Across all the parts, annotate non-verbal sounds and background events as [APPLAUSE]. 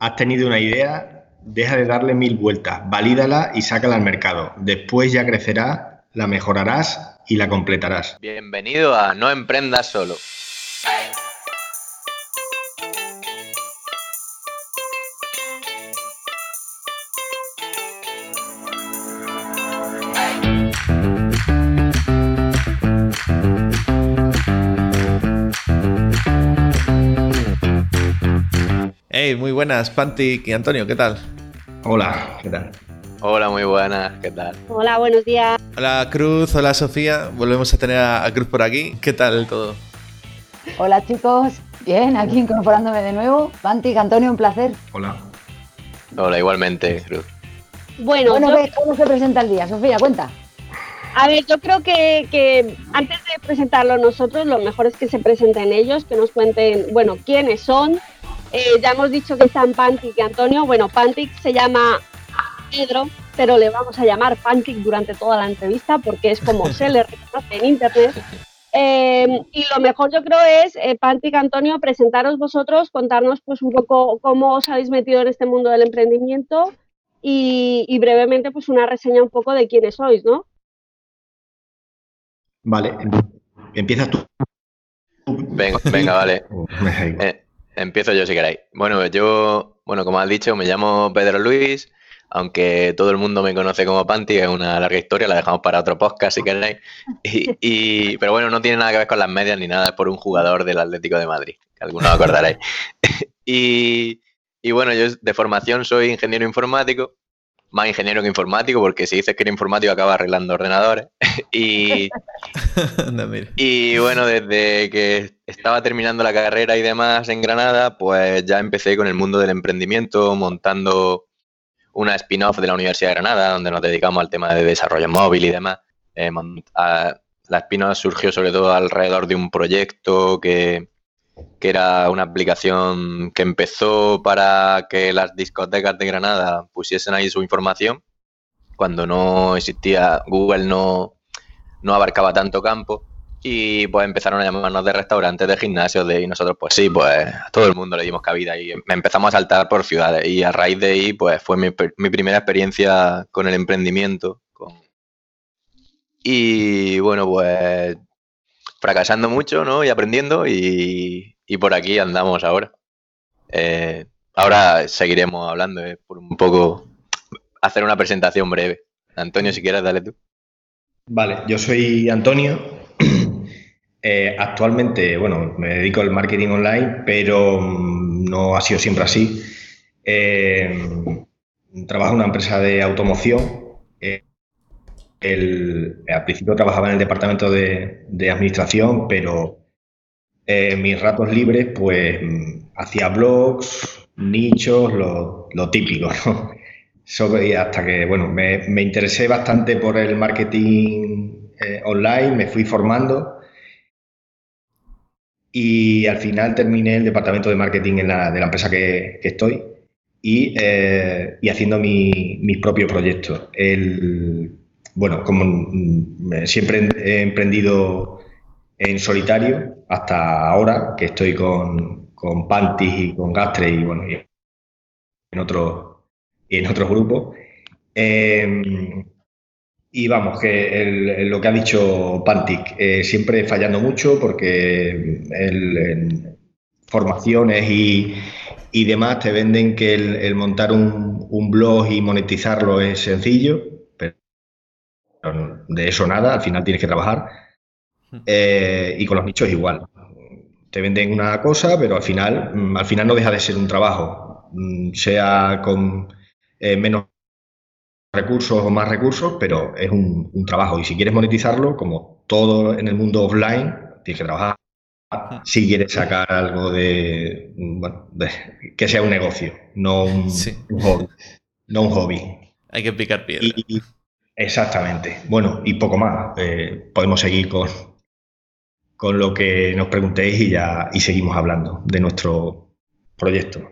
Has tenido una idea, deja de darle mil vueltas, valídala y sácala al mercado. Después ya crecerá, la mejorarás y la completarás. Bienvenido a No Emprendas Solo. Muy buenas, Pantic y Antonio, ¿qué tal? Hola, ¿qué tal? Hola, muy buenas, ¿qué tal? Hola, buenos días. Hola Cruz, hola Sofía, volvemos a tener a, Cruz por aquí. ¿Qué tal todo? Hola chicos, bien, aquí incorporándome de nuevo. Pantic, Antonio, un placer. Hola. Hola, igualmente, Cruz. Bueno, bueno ¿cómo se presenta el día? Sofía, cuenta. A ver, yo creo que, antes de presentarlo nosotros, lo mejor es que se presenten ellos, que nos cuenten, bueno, quiénes son. Eh, ya hemos dicho que están Pantic y Antonio. Bueno, Pantic se llama Pedro, pero le vamos a llamar Pantic durante toda la entrevista porque es como [LAUGHS] se le reconoce en internet. Em, y lo mejor yo creo es, eh, Pantic, Antonio, presentaros vosotros, contarnos pues un poco cómo os habéis metido en este mundo del emprendimiento y, y brevemente pues una reseña un poco de quiénes sois, ¿no? Vale, empiezas tú. Venga, venga vale. [LAUGHS] Eh, empiezo yo si queréis. Bueno, yo, bueno, como has dicho, me llamo Pedro Luis, aunque todo el mundo me conoce como Panti, es una larga historia, la dejamos para otro podcast si queréis. Y, pero bueno, no tiene nada que ver con las medias ni nada, es por un jugador del Atlético de Madrid, que algunos acordaréis. [LAUGHS] y, y bueno, yo de formación soy ingeniero informático más ingeniero que informático, porque si dices que eres informático acaba arreglando ordenadores. [LAUGHS] y, [LAUGHS] y bueno, desde que estaba terminando la carrera y demás en Granada, pues ya empecé con el mundo del emprendimiento, montando una spin-off de la Universidad de Granada, donde nos dedicamos al tema de desarrollo móvil y demás. Eh, la spin-off surgió sobre todo alrededor de un proyecto que que era una aplicación que empezó para que las discotecas de Granada pusiesen ahí su información. Cuando no existía Google no, no abarcaba tanto campo y pues empezaron a llamarnos de restaurantes, de gimnasios, de, y nosotros pues sí, pues a todo el mundo le dimos cabida y empezamos a saltar por ciudades y a raíz de ahí pues fue mi, mi primera experiencia con el emprendimiento. Y bueno, pues fracasando mucho, ¿no? Y aprendiendo y, por aquí andamos ahora. Eh, ahora seguiremos hablando, eh, por un poco hacer una presentación breve. Antonio, si quieres, dale tú. Vale, yo soy Antonio. [CLEARS THROAT] Eh, actualmente, bueno, me dedico al marketing online, pero mm, no ha sido siempre así. trabajo en una empresa de automoción el, al principio trabajaba en el departamento de, administración, pero en eh, mis ratos libres, pues hacía blogs, nichos, lo, típico, [LAUGHS] ¿no? Hasta que, bueno, me, interesé bastante por el marketing eh, online, me fui formando y al final terminé el departamento de marketing de la empresa que, estoy y, eh, y haciendo mis propios proyectos. El, bueno, como siempre he emprendido en solitario hasta ahora, que estoy con, con y con Gastre y bueno, en otros en otros grupos. Em, y vamos, que lo que ha dicho Pantic, eh, siempre fallando mucho porque en formaciones y, y, demás te venden que el, montar un, un, blog y monetizarlo es sencillo de eso nada, al final tienes que trabajar. Eh, y con los nichos igual. Te venden una cosa, pero al final, mm, al final no deja de ser un trabajo, mm, sea con eh, menos recursos o más recursos, pero es un, trabajo. Y si quieres monetizarlo, como todo en el mundo offline, tienes que trabajar. Si quieres sacar algo de, que sea un negocio, no un, hobby. No un hobby. [LAUGHS] Hay que picar piedra. Exactamente. Bueno, y poco más. Eh, podemos seguir con, con lo que nos preguntéis y ya y seguimos hablando de nuestro proyecto.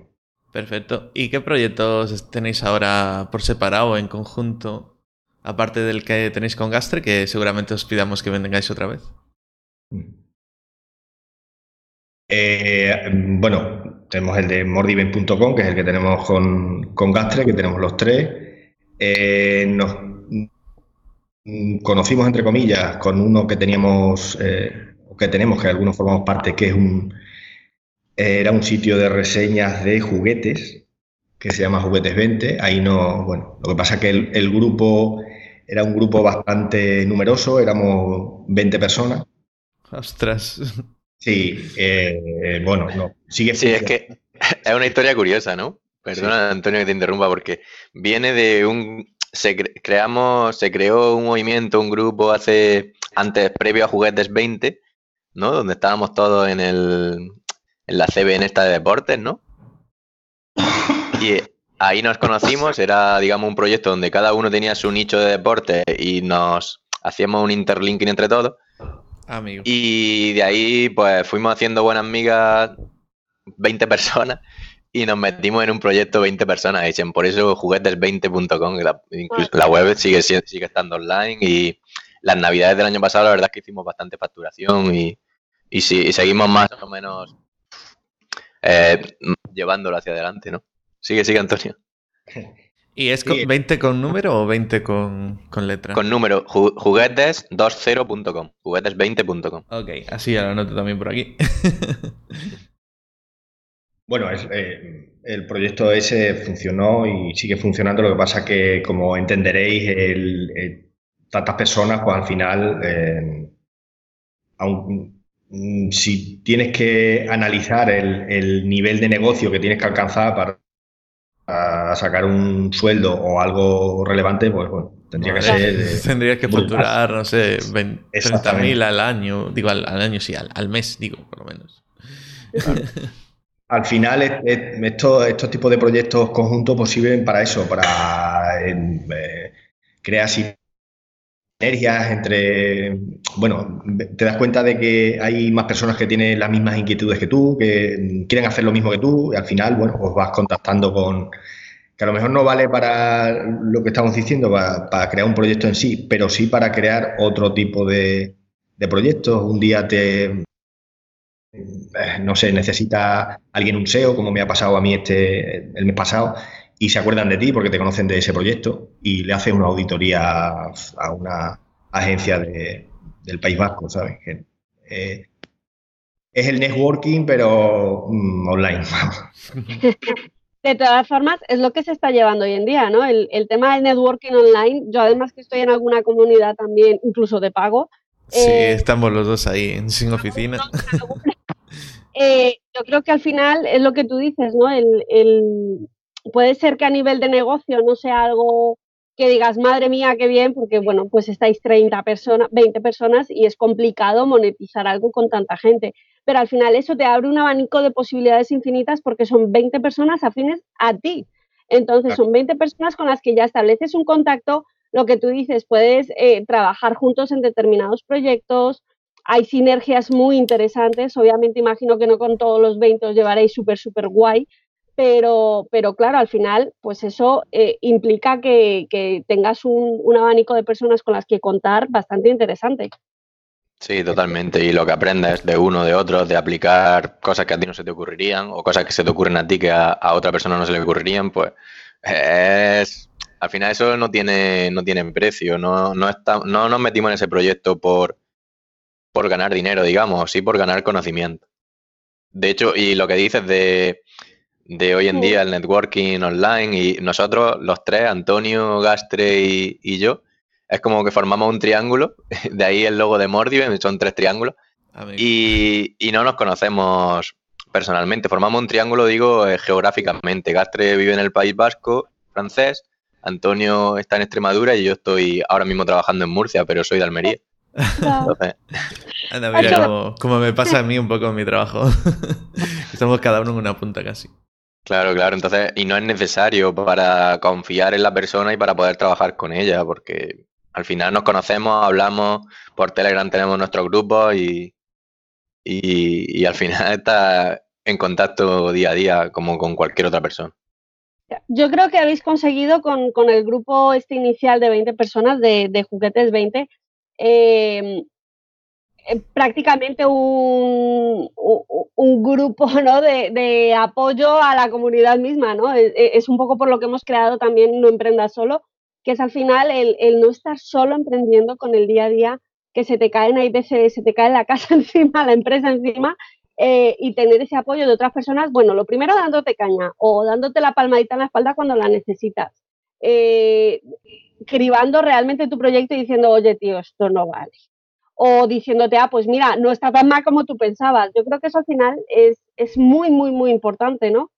Perfecto. ¿Y qué proyectos tenéis ahora por separado o en conjunto? Aparte del que tenéis con Gastre, que seguramente os pidamos que vengáis otra vez. Eh, bueno, tenemos el de mordiven.com, que es el que tenemos con, con Gastre, que tenemos los tres. Eh, nos conocimos, entre comillas, con uno que teníamos, eh, que tenemos, que algunos formamos parte, que es un, era un sitio de reseñas de juguetes, que se llama Juguetes 20. Ahí no, bueno, lo que pasa es que el, grupo era un grupo bastante numeroso, éramos 20 personas. Ostras. Sí, eh, bueno, no, sigue Sí, es que [LAUGHS] es una historia curiosa, ¿no? Perdona, Antonio, que te interrumpa, porque viene de un. Se creamos, se creó un movimiento, un grupo hace antes, previo a Juguetes 20, ¿no? Donde estábamos todos en el en la CB en esta de deportes, ¿no? [LAUGHS] Y ahí nos conocimos, era, digamos, un proyecto donde cada uno tenía su nicho de deporte y nos hacíamos un interlinking entre todos. Amigo. Y de ahí, pues, fuimos haciendo buenas amigas 20 personas y nos metimos en un proyecto 20 personas. Dicen, por eso juguetes20.com, la, web sigue, sigue estando online y las navidades del año pasado la verdad es que hicimos bastante facturación y, y, y seguimos más o menos eh, llevándolo hacia adelante, ¿no? Sigue, sigue, Antonio. [LAUGHS] ¿Y es 20 con número o 20 con, con letra? Con número, juguetes20.com, juguetes20.com. Ok, así ya lo anoto también por aquí. [LAUGHS] bueno, eh, el proyecto ese funcionó y sigue funcionando, lo que pasa que, como entenderéis, el, tantas personas, pues al final, eh, si tienes que analizar el, nivel de negocio que tienes que alcanzar para, sacar un sueldo o algo relevante, pues bueno, tendría que ser... [LAUGHS] Tendrías que facturar, no sé, 30.000 al año, digo al, año, sí, al, mes, digo, por lo menos. [LAUGHS] Al final, estos, tipos de proyectos conjuntos pues sirven para eso, para eh, crear sinergias entre, bueno, te das cuenta de que hay más personas que tienen las mismas inquietudes que tú, que quieren hacer lo mismo que tú, y al final, bueno, pues vas contactando con, que a lo mejor no vale para lo que estamos diciendo, para, crear un proyecto en sí, pero sí para crear otro tipo de, de proyectos. Un día te, no sé, necesita alguien un SEO, como me ha pasado a mí este el mes pasado, y se acuerdan de ti porque te conocen de ese proyecto y le haces una auditoría a una agencia del País Vasco, ¿sabes? Eh, es el networking, pero mm, online. [LAUGHS] de todas formas, es lo que se está llevando hoy en día, ¿no? El, tema del networking online, yo además que estoy en alguna comunidad también, incluso de pago. Sí, eh, estamos los dos ahí, sin oficina. [LAUGHS] Eh, yo creo que al final es lo que tú dices, ¿no? el, puede ser que a nivel de negocio no sea algo que digas, madre mía, qué bien, porque bueno, pues estáis 30 personas, 20 personas y es complicado monetizar algo con tanta gente. Pero al final eso te abre un abanico de posibilidades infinitas porque son 20 personas afines a ti. Entonces son 20 personas con las que ya estableces un contacto, lo que tú dices, puedes eh, trabajar juntos en determinados proyectos, hay sinergias muy interesantes, obviamente imagino que no con todos los 20 os llevaréis súper, súper guay, pero, pero claro, al final, pues eso eh, implica que, tengas un, abanico de personas con las que contar bastante interesante. Sí, totalmente. Y lo que aprendes de uno, de otro, de aplicar cosas que a ti no se te ocurrirían o cosas que se te ocurren a ti que a, otra persona no se le ocurrirían, pues es... Al final eso no tiene, no tiene precio. No, no, está, no nos metimos en ese proyecto por, por ganar dinero, digamos, sí por ganar conocimiento. De hecho, y lo que dices de de hoy en día, el networking online, y nosotros, los tres, Antonio, Gastre y, yo, es como que formamos un triángulo, [LAUGHS] de ahí el logo de Mordive, son tres triángulos, y, no nos conocemos personalmente, formamos un triángulo, digo, eh, geográficamente. Gastre vive en el País Vasco, francés, Antonio está en Extremadura y yo estoy ahora mismo trabajando en Murcia, pero soy de Almería. Anda, mira, como, me pasa a mí un poco en mi trabajo. [LAUGHS] Estamos cada uno en una punta casi. Claro, claro. Entonces, y no es necesario para confiar en la persona y para poder trabajar con ella, porque al final nos conocemos, hablamos, por Telegram tenemos nuestro grupo y, y, al final [LAUGHS] está en contacto día a día como con cualquier otra persona. Yo creo que habéis conseguido con, el grupo este inicial de 20 personas de, Juguetes 20 eh, eh, prácticamente un, un, grupo [LAUGHS] ¿no? de, apoyo a la comunidad misma, ¿no? Es, un poco por lo que hemos creado también No Emprenda Solo, que es al final el, el, no estar solo emprendiendo con el día a día, que se te caen, hay veces se te cae la [LAUGHS] casa encima, la empresa encima, eh, y tener ese apoyo de otras personas, bueno, lo primero dándote caña o dándote la palmadita en la espalda cuando la necesitas. Eh, cribando realmente tu proyecto y diciendo, oye, tío, esto no vale o diciéndote, ah, pues mira, no está tan mal como tú pensabas. Yo creo que eso al final es, es muy, muy, muy importante, ¿no?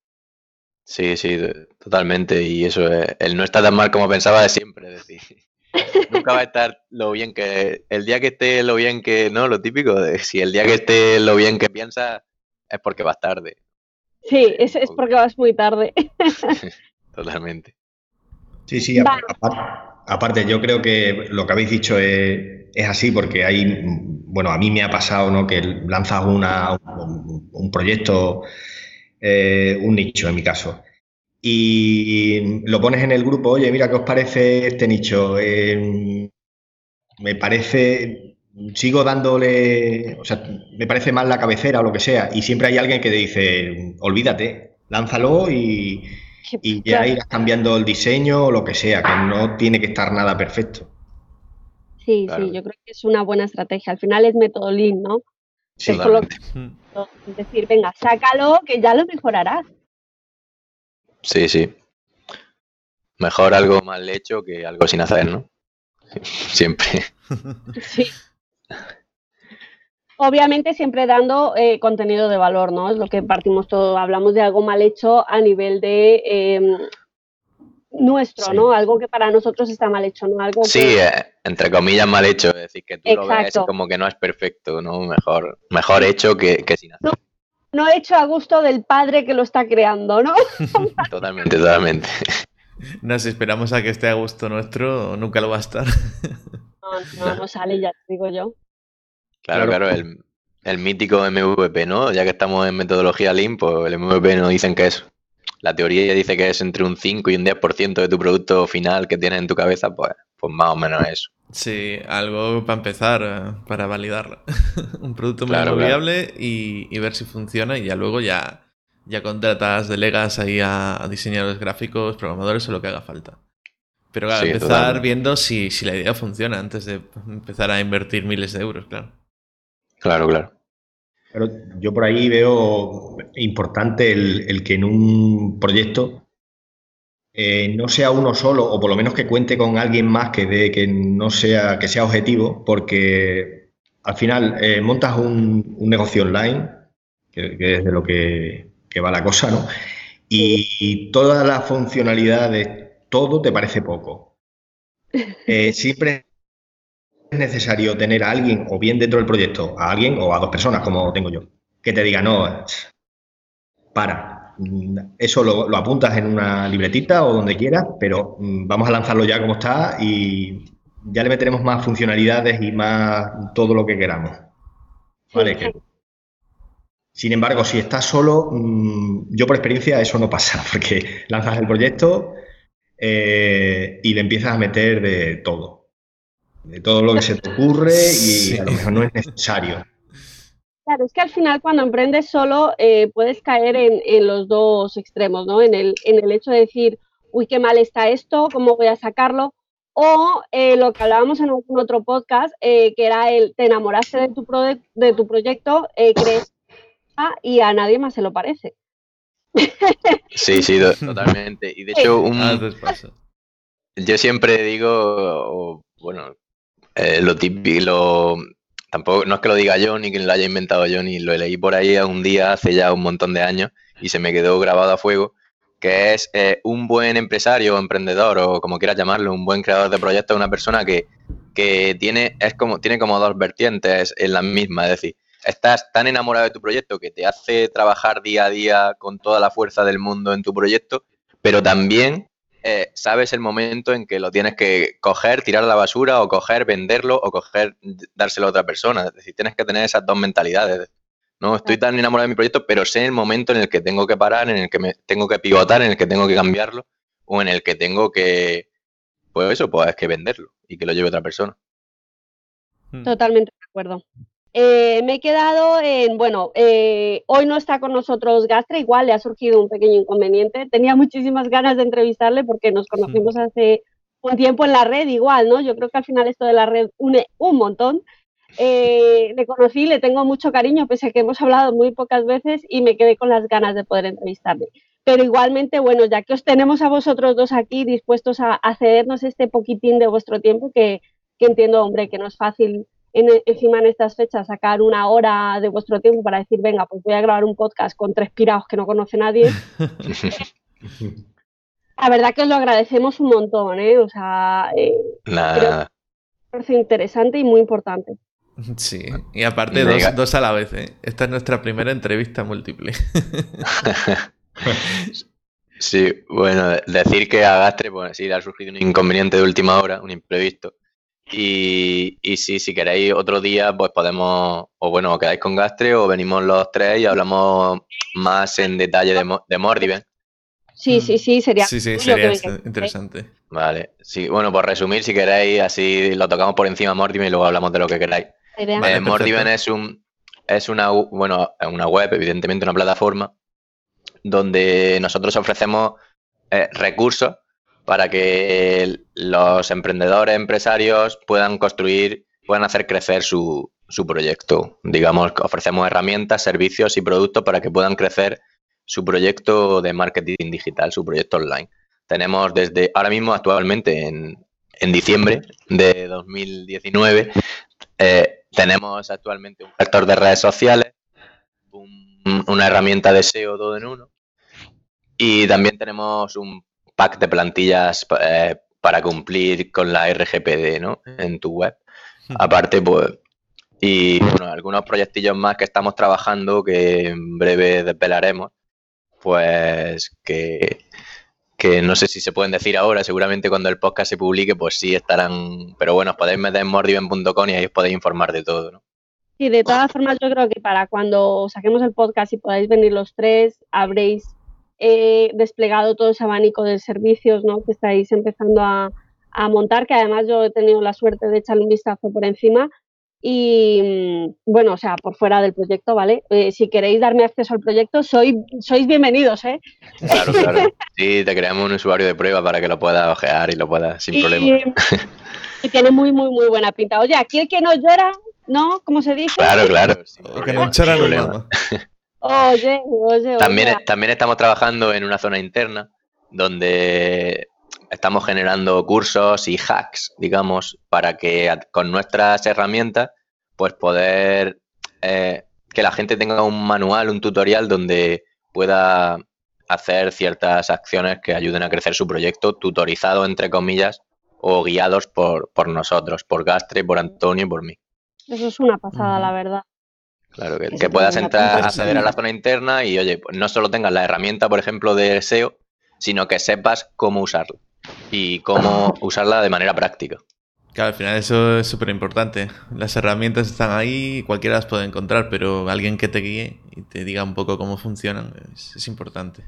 Sí, sí, totalmente. Y eso, el no está tan mal como pensaba de siempre, es decir, [LAUGHS] nunca va a estar lo bien que, el día que esté lo bien que, no, lo típico, de si el día que esté lo bien que piensa es porque vas tarde. Sí, es, es porque vas muy tarde. [LAUGHS] totalmente. Sí, sí, aparte, yo creo que lo que habéis dicho es, así porque hay, bueno, a mí me ha pasado, ¿no? Que lanzas una, un, proyecto, eh, un nicho en mi caso, y lo pones en el grupo, oye, mira, ¿qué os parece este nicho? Eh, me parece, sigo dándole, o sea, me parece mal la cabecera o lo que sea, y siempre hay alguien que te dice, olvídate, lánzalo y y ya irás cambiando el diseño o lo que sea, que no tiene que estar nada perfecto. Sí, sí, yo creo que es una buena estrategia. Al final es método Lean, ¿no? Sí, es decir, venga, sácalo que ya lo mejorarás. Sí, sí. Mejor algo mal hecho que algo sin hacer, ¿no? [LAUGHS] Siempre. Sí [LAUGHS] obviamente siempre dando eh, contenido de valor, ¿no? Es lo que partimos todo, hablamos de algo mal hecho a nivel de em, nuestro, ¿no? Algo que para nosotros está mal hecho, ¿no? Algo sí, eh, entre comillas mal hecho, es decir, que tú lo ves como que no es perfecto, ¿no? Mejor, mejor hecho que, sin hacer. No, hecho a gusto del padre que lo está creando, ¿no? [LAUGHS] totalmente, totalmente. [LAUGHS] Nos esperamos a que esté a gusto nuestro, nunca lo va a estar. no, no, no sale, ya te digo yo. Claro, claro, el, mítico MVP, ¿no? Ya que estamos en metodología Lean, pues el MVP nos dicen que es. La teoría ya dice que es entre un 5 y un 10% de tu producto final que tienes en tu cabeza, pues, pues más o menos eso. Sí, algo para empezar, eh, para validarlo. [LAUGHS] un producto muy viable y, ver si funciona y ya luego ya, ya contratas, delegas ahí a, diseñadores gráficos, programadores o lo que haga falta. Pero claro, empezar viendo si, si la idea funciona antes de empezar a invertir miles de euros, claro. Claro, claro. Pero yo por ahí veo importante el, que en un proyecto eh, no sea uno solo, o por lo menos que cuente con alguien más que, de, que no sea, que sea objetivo, porque al final eh, montas un, negocio online, que, es de lo que, va la cosa, ¿no? Y, todas las funcionalidades, todo te parece poco. [LAUGHS] Eh, siempre es necesario tener a alguien, o bien dentro del proyecto, a alguien o a dos personas, como tengo yo, que te diga, no, para, eso lo, apuntas en una libretita o donde quieras, pero mm, vamos a lanzarlo ya como está y ya le meteremos más funcionalidades y más todo lo que queramos. Vale, sin embargo, si estás solo, mm, yo por experiencia eso no pasa, [LAUGHS] porque lanzas el proyecto eh, y le empiezas a meter de todo de todo lo que se te ocurre y a lo mejor no es necesario. Claro, es que al final cuando emprendes solo eh, puedes caer en, los dos extremos, ¿no? En el, en el hecho de decir, uy, qué mal está esto, ¿cómo voy a sacarlo? O eh, lo que hablábamos en algún otro podcast, eh, que era el, te enamoraste de tu, de tu proyecto, crees y a nadie más se lo parece. [LAUGHS] Sí, sí, totalmente. Y de hecho, un, ah, yo siempre digo, bueno, eh, lo típico, tampoco, no es que lo diga yo, ni que lo haya inventado yo, ni lo leí por ahí un día hace ya un montón de años y se me quedó grabado a fuego, que es eh, un buen empresario o emprendedor o como quieras llamarlo, un buen creador de proyectos, una persona que, que tiene, es como, tiene como dos vertientes en la misma, es decir, estás tan enamorado de tu proyecto que te hace trabajar día a día con toda la fuerza del mundo en tu proyecto, pero también eh, sabes el momento en que lo tienes que coger, tirar a la basura o coger, venderlo o coger, dárselo a otra persona. Es decir, tienes que tener esas dos mentalidades. No estoy tan enamorado de mi proyecto, pero sé el momento en el que tengo que parar, en el que me tengo que pivotar, en el que tengo que cambiarlo o en el que tengo que, pues eso, pues es que venderlo y que lo lleve otra persona. Hmm. Totalmente de acuerdo. Eh, me he quedado en, bueno, eh, hoy no está con nosotros Gastre, igual le ha surgido un pequeño inconveniente. Tenía muchísimas ganas de entrevistarle porque nos conocimos hace un tiempo en la red, igual, ¿no? Yo creo que al final esto de la red une un montón. Eh, le conocí, le tengo mucho cariño, pese a que hemos hablado muy pocas veces y me quedé con las ganas de poder entrevistarle. Pero igualmente, bueno, ya que os tenemos a vosotros dos aquí dispuestos a, cedernos este poquitín de vuestro tiempo, que, entiendo, hombre, que no es fácil encima en estas fechas sacar una hora de vuestro tiempo para decir, venga, pues voy a grabar un podcast con tres pirados que no conoce nadie. [LAUGHS] La verdad que os lo agradecemos un montón, ¿eh? O sea, eh, Nada. parece interesante y muy importante. Sí, y aparte dos, a la vez, ¿eh? Esta es nuestra primera entrevista múltiple. [LAUGHS] sí, bueno, decir que a Gastre, pues sí, le ha surgido un inconveniente de última hora, un imprevisto. Y, si queréis otro día, pues podemos, o bueno, os quedáis con Gastre o venimos los tres y hablamos más en detalle de, de Mordiven. Sí, sí, sí, sería, sí, sí, sería interesante. Vale, sí, bueno, por resumir, si queréis, así lo tocamos por encima Mordiven y luego hablamos de lo que queráis. Eh, Mordiven es un es una bueno, una web, evidentemente una plataforma donde nosotros ofrecemos eh, recursos para que los emprendedores, empresarios puedan construir, puedan hacer crecer su, su proyecto. Digamos, ofrecemos herramientas, servicios y productos para que puedan crecer su proyecto de marketing digital, su proyecto online. Tenemos desde ahora mismo, actualmente, en, en diciembre de 2019, eh, tenemos actualmente un factor de redes sociales, una herramienta de SEO todo en uno y también tenemos un pack de plantillas eh, para cumplir con la RGPD ¿no? en tu web. Aparte, pues, y bueno, algunos proyectillos más que estamos trabajando que en breve desvelaremos, pues que que no sé si se pueden decir ahora, seguramente cuando el podcast se publique, pues sí estarán, pero bueno, os podéis meter en mordiven.com y ahí os podéis informar de todo, ¿no? Sí, de todas formas yo creo que para cuando saquemos el podcast y podáis venir los tres, habréis eh, desplegado todo ese abanico de servicios ¿no? que estáis empezando a, a montar, que además yo he tenido la suerte de echarle un vistazo por encima y mm, bueno, o sea, por fuera del proyecto, ¿vale? Eh, si queréis darme acceso al proyecto, soy, sois bienvenidos, ¿eh? Claro, claro. [LAUGHS] Sí, te creamos un usuario de prueba para que lo puedas ojear y lo puedas sin problema. [LAUGHS] Y tiene muy, muy, muy buena pinta. Oye, aquí el que no llora, ¿no? ¿Cómo se dice? Claro, claro. que no llora no [LAUGHS] Oye, oye, También, también estamos trabajando en una zona interna donde estamos generando cursos y hacks, digamos, para que con nuestras herramientas, pues poder eh, que la gente tenga un manual, un tutorial donde pueda hacer ciertas acciones que ayuden a crecer su proyecto, tutorizado entre comillas, o guiados por, por nosotros, por Gastre, por Antonio y por mí. Eso es una pasada, la verdad. Claro, que, puedas entrar, acceder a la zona interna y, oye, pues no solo tengas la herramienta, por ejemplo, de SEO, sino que sepas cómo usarla y cómo [LAUGHS] usarla de manera práctica. Claro, al final eso es súper importante. Las herramientas están ahí, cualquiera las puede encontrar, pero alguien que te guíe y te diga un poco cómo funcionan es, importante.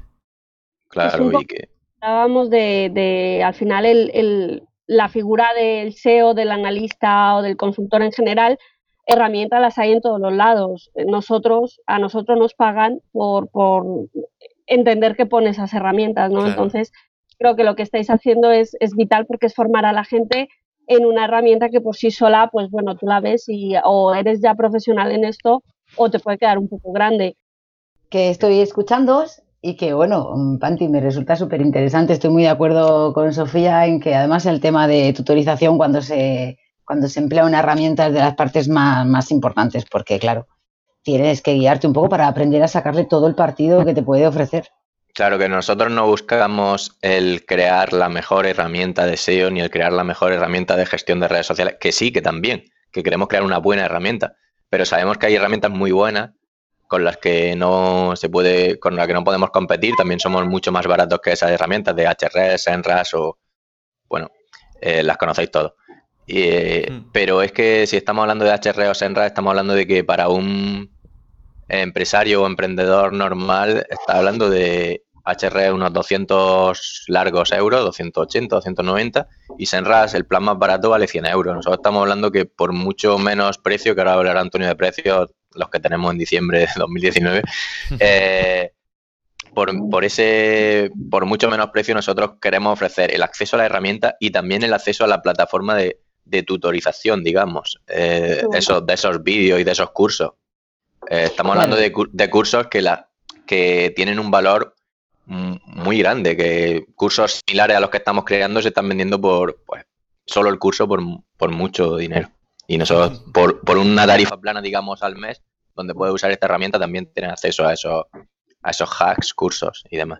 Claro, y que... Hablábamos de, al final, el, la figura del SEO, del analista o del consultor en general, herramientas las hay en todos los lados. Nosotros, a nosotros nos pagan por, por entender que pone esas herramientas, ¿no? Entonces, creo que lo que estáis haciendo es, vital porque es formar a la gente en una herramienta que por sí sola, pues bueno, tú la ves y o eres ya profesional en esto o te puede quedar un poco grande. Que estoy escuchando y que bueno, Panti, me resulta súper interesante. Estoy muy de acuerdo con Sofía en que además el tema de tutorización cuando se, cuando se emplea una herramienta es de las partes más, más importantes porque claro, tienes que guiarte un poco para aprender a sacarle todo el partido que te puede ofrecer. Claro que nosotros no buscamos el crear la mejor herramienta de SEO ni el crear la mejor herramienta de gestión de redes sociales, que sí, que también, que queremos crear una buena herramienta, pero sabemos que hay herramientas muy buenas con las que no se puede, con las que no podemos competir, también somos mucho más baratos que esas herramientas de HRS, Enras o, bueno, eh, las conocéis todos. Eh, mm. Pero es que si estamos hablando de HR o Enras, estamos hablando de que para un empresario o emprendedor normal está hablando de HR unos 200 largos euros, 280, 290, y Senras, el plan más barato, vale 100 euros. Nosotros estamos hablando que por mucho menos precio, que ahora hablará Antonio de precios, los que tenemos en diciembre de 2019, [LAUGHS] eh, por, ese, por mucho menos precio nosotros queremos ofrecer el acceso a la herramienta y también el acceso a la plataforma de, tutorización, digamos, eh, esos, de esos vídeos y de esos cursos. Eh, estamos hablando de, de, cursos que, la, que tienen un valor muy grande, que cursos similares a los que estamos creando se están vendiendo por, pues, solo el curso por, por mucho dinero. Y nosotros, [LAUGHS] por, por una tarifa plana, digamos, al mes, donde puedes usar esta herramienta, también tienes acceso a esos, a esos hacks, cursos y demás.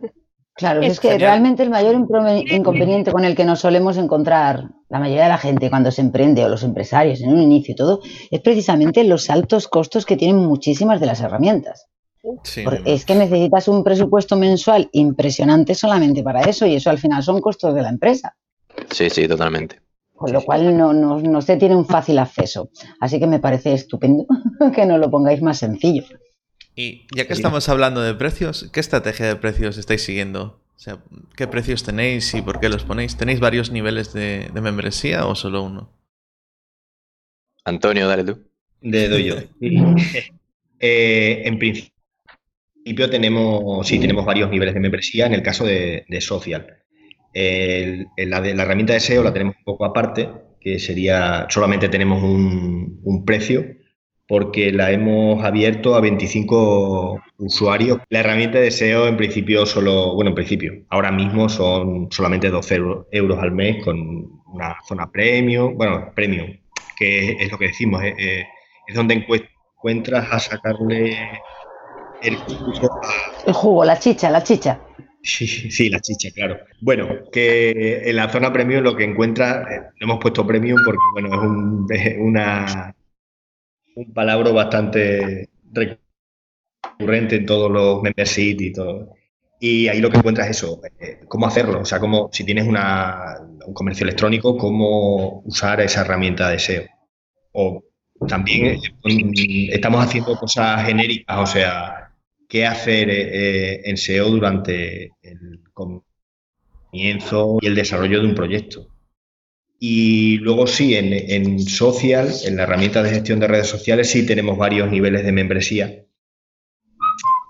Claro, es, que realmente el mayor inconveniente con el que nos solemos encontrar la mayoría de la gente cuando se emprende o los empresarios en un inicio y todo, es precisamente los altos costos que tienen muchísimas de las herramientas. es que necesitas un presupuesto mensual impresionante solamente para eso y eso al final son costos de la empresa. Sí, sí, totalmente. Con lo cual no, no se tiene un fácil acceso. Así que me parece estupendo [LAUGHS] que nos lo pongáis más sencillo. Y ya que estamos hablando de precios, ¿qué estrategia de precios estáis siguiendo? O sea, ¿qué precios tenéis y por qué los ponéis? ¿Tenéis varios niveles de, membresía o solo uno? Antonio, dale tú. Le doy yo. [LAUGHS] Eh, en principio tenemos, sí, tenemos varios niveles de membresía en el caso de, social. la, de, la herramienta de SEO la tenemos un poco aparte, que sería, solamente tenemos un, un precio porque la hemos abierto a 25 usuarios. La herramienta de SEO en principio solo, bueno, en principio, ahora mismo son solamente 12 euros al mes con una zona premium, bueno, premium, que es lo que decimos, eh, eh, es donde encuentras a sacarle el El jugo, la chicha, la chicha. Sí, sí, la chicha, claro. Bueno, que en la zona premium lo que encuentras, eh, hemos puesto premium porque, bueno, es, un, es una un palabra bastante recurrente en todos los memberships y todo. Y ahí lo que encuentras es eso, eh, cómo hacerlo, o sea, cómo, si tienes una, un comercio electrónico, cómo usar esa herramienta de SEO. O también eh, estamos haciendo cosas genéricas, o sea, qué hacer eh, en SEO durante el comienzo y el desarrollo de un proyecto. Y luego sí, en, social, en la herramienta de gestión de redes sociales, sí tenemos varios niveles de membresía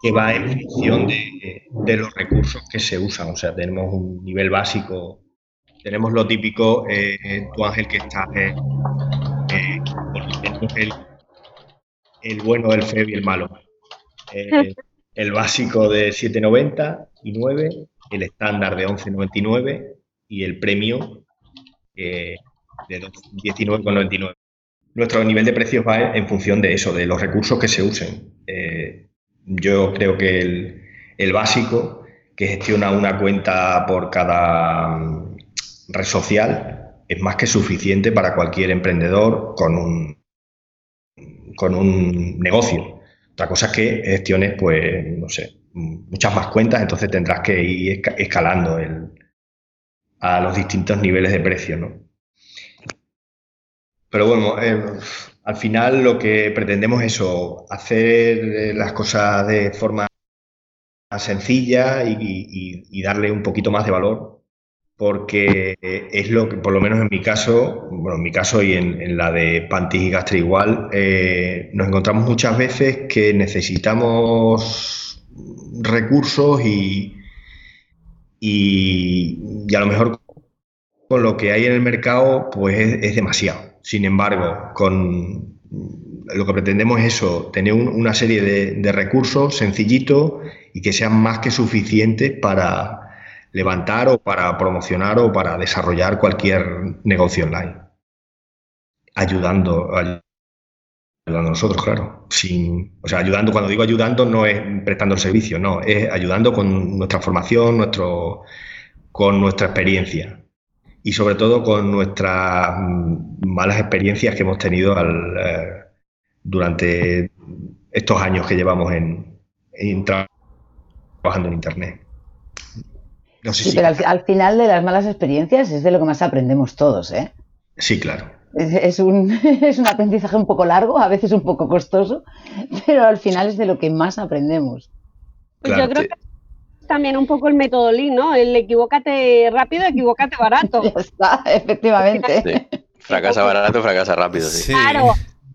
que va en función de, los recursos que se usan. O sea, tenemos un nivel básico, tenemos lo típico, eh, tú Ángel que estás, eh, eh, el, bueno, el feo y el malo. el básico de 7,90 y 9, el estándar de 11,99 y el premio de 19,99. Nuestro nivel de precios va en función de eso, de los recursos que se usen. Eh, yo creo que el, básico, que gestiona una cuenta por cada mm, red social, es más que suficiente para cualquier emprendedor con un, con un negocio. Otra cosa es que gestiones, pues, no sé, muchas más cuentas, entonces tendrás que ir escalando el, a los distintos niveles de precio, ¿no? Pero bueno, eh, al final lo que pretendemos es eso, hacer eh, las cosas de forma sencilla y, darle un poquito más de valor, porque es lo que, por lo menos en mi caso, bueno, en mi caso y en, la de Pantis y Gastre igual, eh, nos encontramos muchas veces que necesitamos recursos y, y, a lo mejor con lo que hay en el mercado pues es, demasiado. Sin embargo, con lo que pretendemos es eso, tener una serie de, recursos sencillitos y que sean más que suficientes para levantar o para promocionar o para desarrollar cualquier negocio online. Ayudando, nosotros, claro. Sin, o sea, ayudando, cuando digo ayudando, no es prestando el servicio, no, es ayudando con nuestra formación, nuestro, con nuestra experiencia y sobre todo con nuestras mm, malas experiencias que hemos tenido al, eh, durante estos años que llevamos en, trabajando en Internet. sí, pero al, final de las malas experiencias es de lo que más aprendemos todos, ¿eh? Sí, claro. Es, un, [LAUGHS] es un aprendizaje un poco largo, a veces un poco costoso, pero al final es de lo que más aprendemos. Pues yo creo que también un poco el método Lean, ¿no? El equivócate rápido, equivócate barato. [LAUGHS] ya está, efectivamente. Fracasa barato, fracasa rápido. Sí. Claro,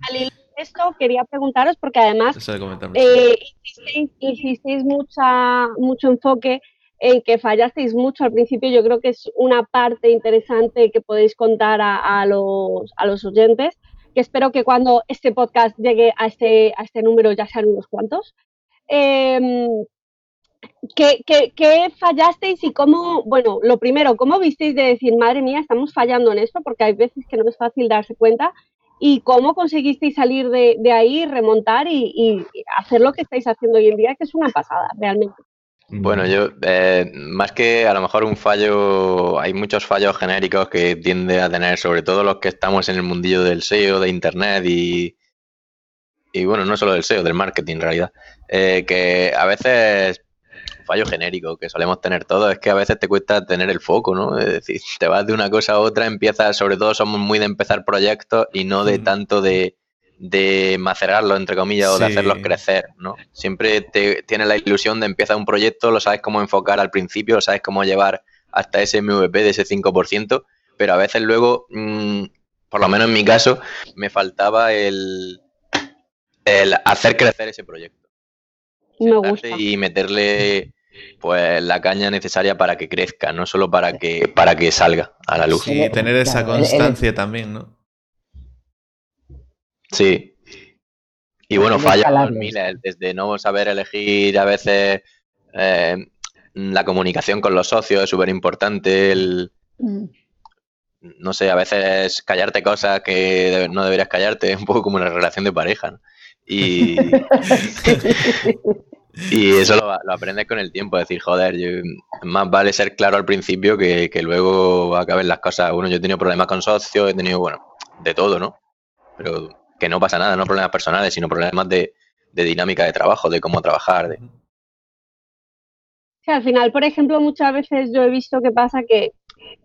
al esto quería preguntaros, porque además eh, hicisteis, mucha, mucho enfoque en que fallasteis mucho al principio. Yo creo que es una parte interesante que podéis contar a, los, a los oyentes, que espero que cuando este podcast llegue a este, a este número ya sean unos cuantos. Em, ¿qué, fallasteis y cómo, bueno, lo primero, cómo visteis de decir, madre mía, estamos fallando en esto? Porque hay veces que no es fácil darse cuenta. ¿Y cómo conseguisteis salir de, ahí, remontar y, hacer lo que estáis haciendo hoy en día, que es una pasada, realmente? Bueno, yo, eh, más que a lo mejor un fallo, hay muchos fallos genéricos que tiende a tener, sobre todo los que estamos en el mundillo del SEO, de Internet y, y bueno, no solo del SEO, del marketing en realidad, eh, que a veces fallo genérico que solemos tener todos es que a veces te cuesta tener el foco, ¿no? Es decir, [LAUGHS] te vas de una cosa a otra, empiezas, sobre todo somos muy de empezar proyectos y no de tanto de, de macerarlos, entre comillas, o de hacerlos crecer, ¿no? Siempre te, tienes la ilusión de empezar un proyecto, lo sabes cómo enfocar al principio, lo sabes cómo llevar hasta ese MVP de ese 5%, pero a veces luego, mm, por lo menos en mi caso, me faltaba el, el hacer crecer ese proyecto. Me gusta. Y meterle pues la caña necesaria para que crezca, no solo para que, para que salga a la luz. Sí, tener esa constancia también, ¿no? Sí. Y bueno, falla miles, desde no saber elegir a veces eh, la comunicación con los socios es súper importante, el... Mm. No sé, a veces callarte cosas que no deberías callarte, [LAUGHS] un poco como una relación de pareja. Y, [LAUGHS] [LAUGHS] Y eso lo, aprendes con el tiempo, decir, joder, más vale ser claro al principio que, luego acaben las cosas. Bueno, yo he tenido problemas con socios, he tenido, bueno, de todo, ¿no? Pero que no pasa nada, no problemas personales, sino problemas de, dinámica de trabajo, de cómo trabajar. De... Sí, al final, por ejemplo, muchas veces yo he visto que pasa que,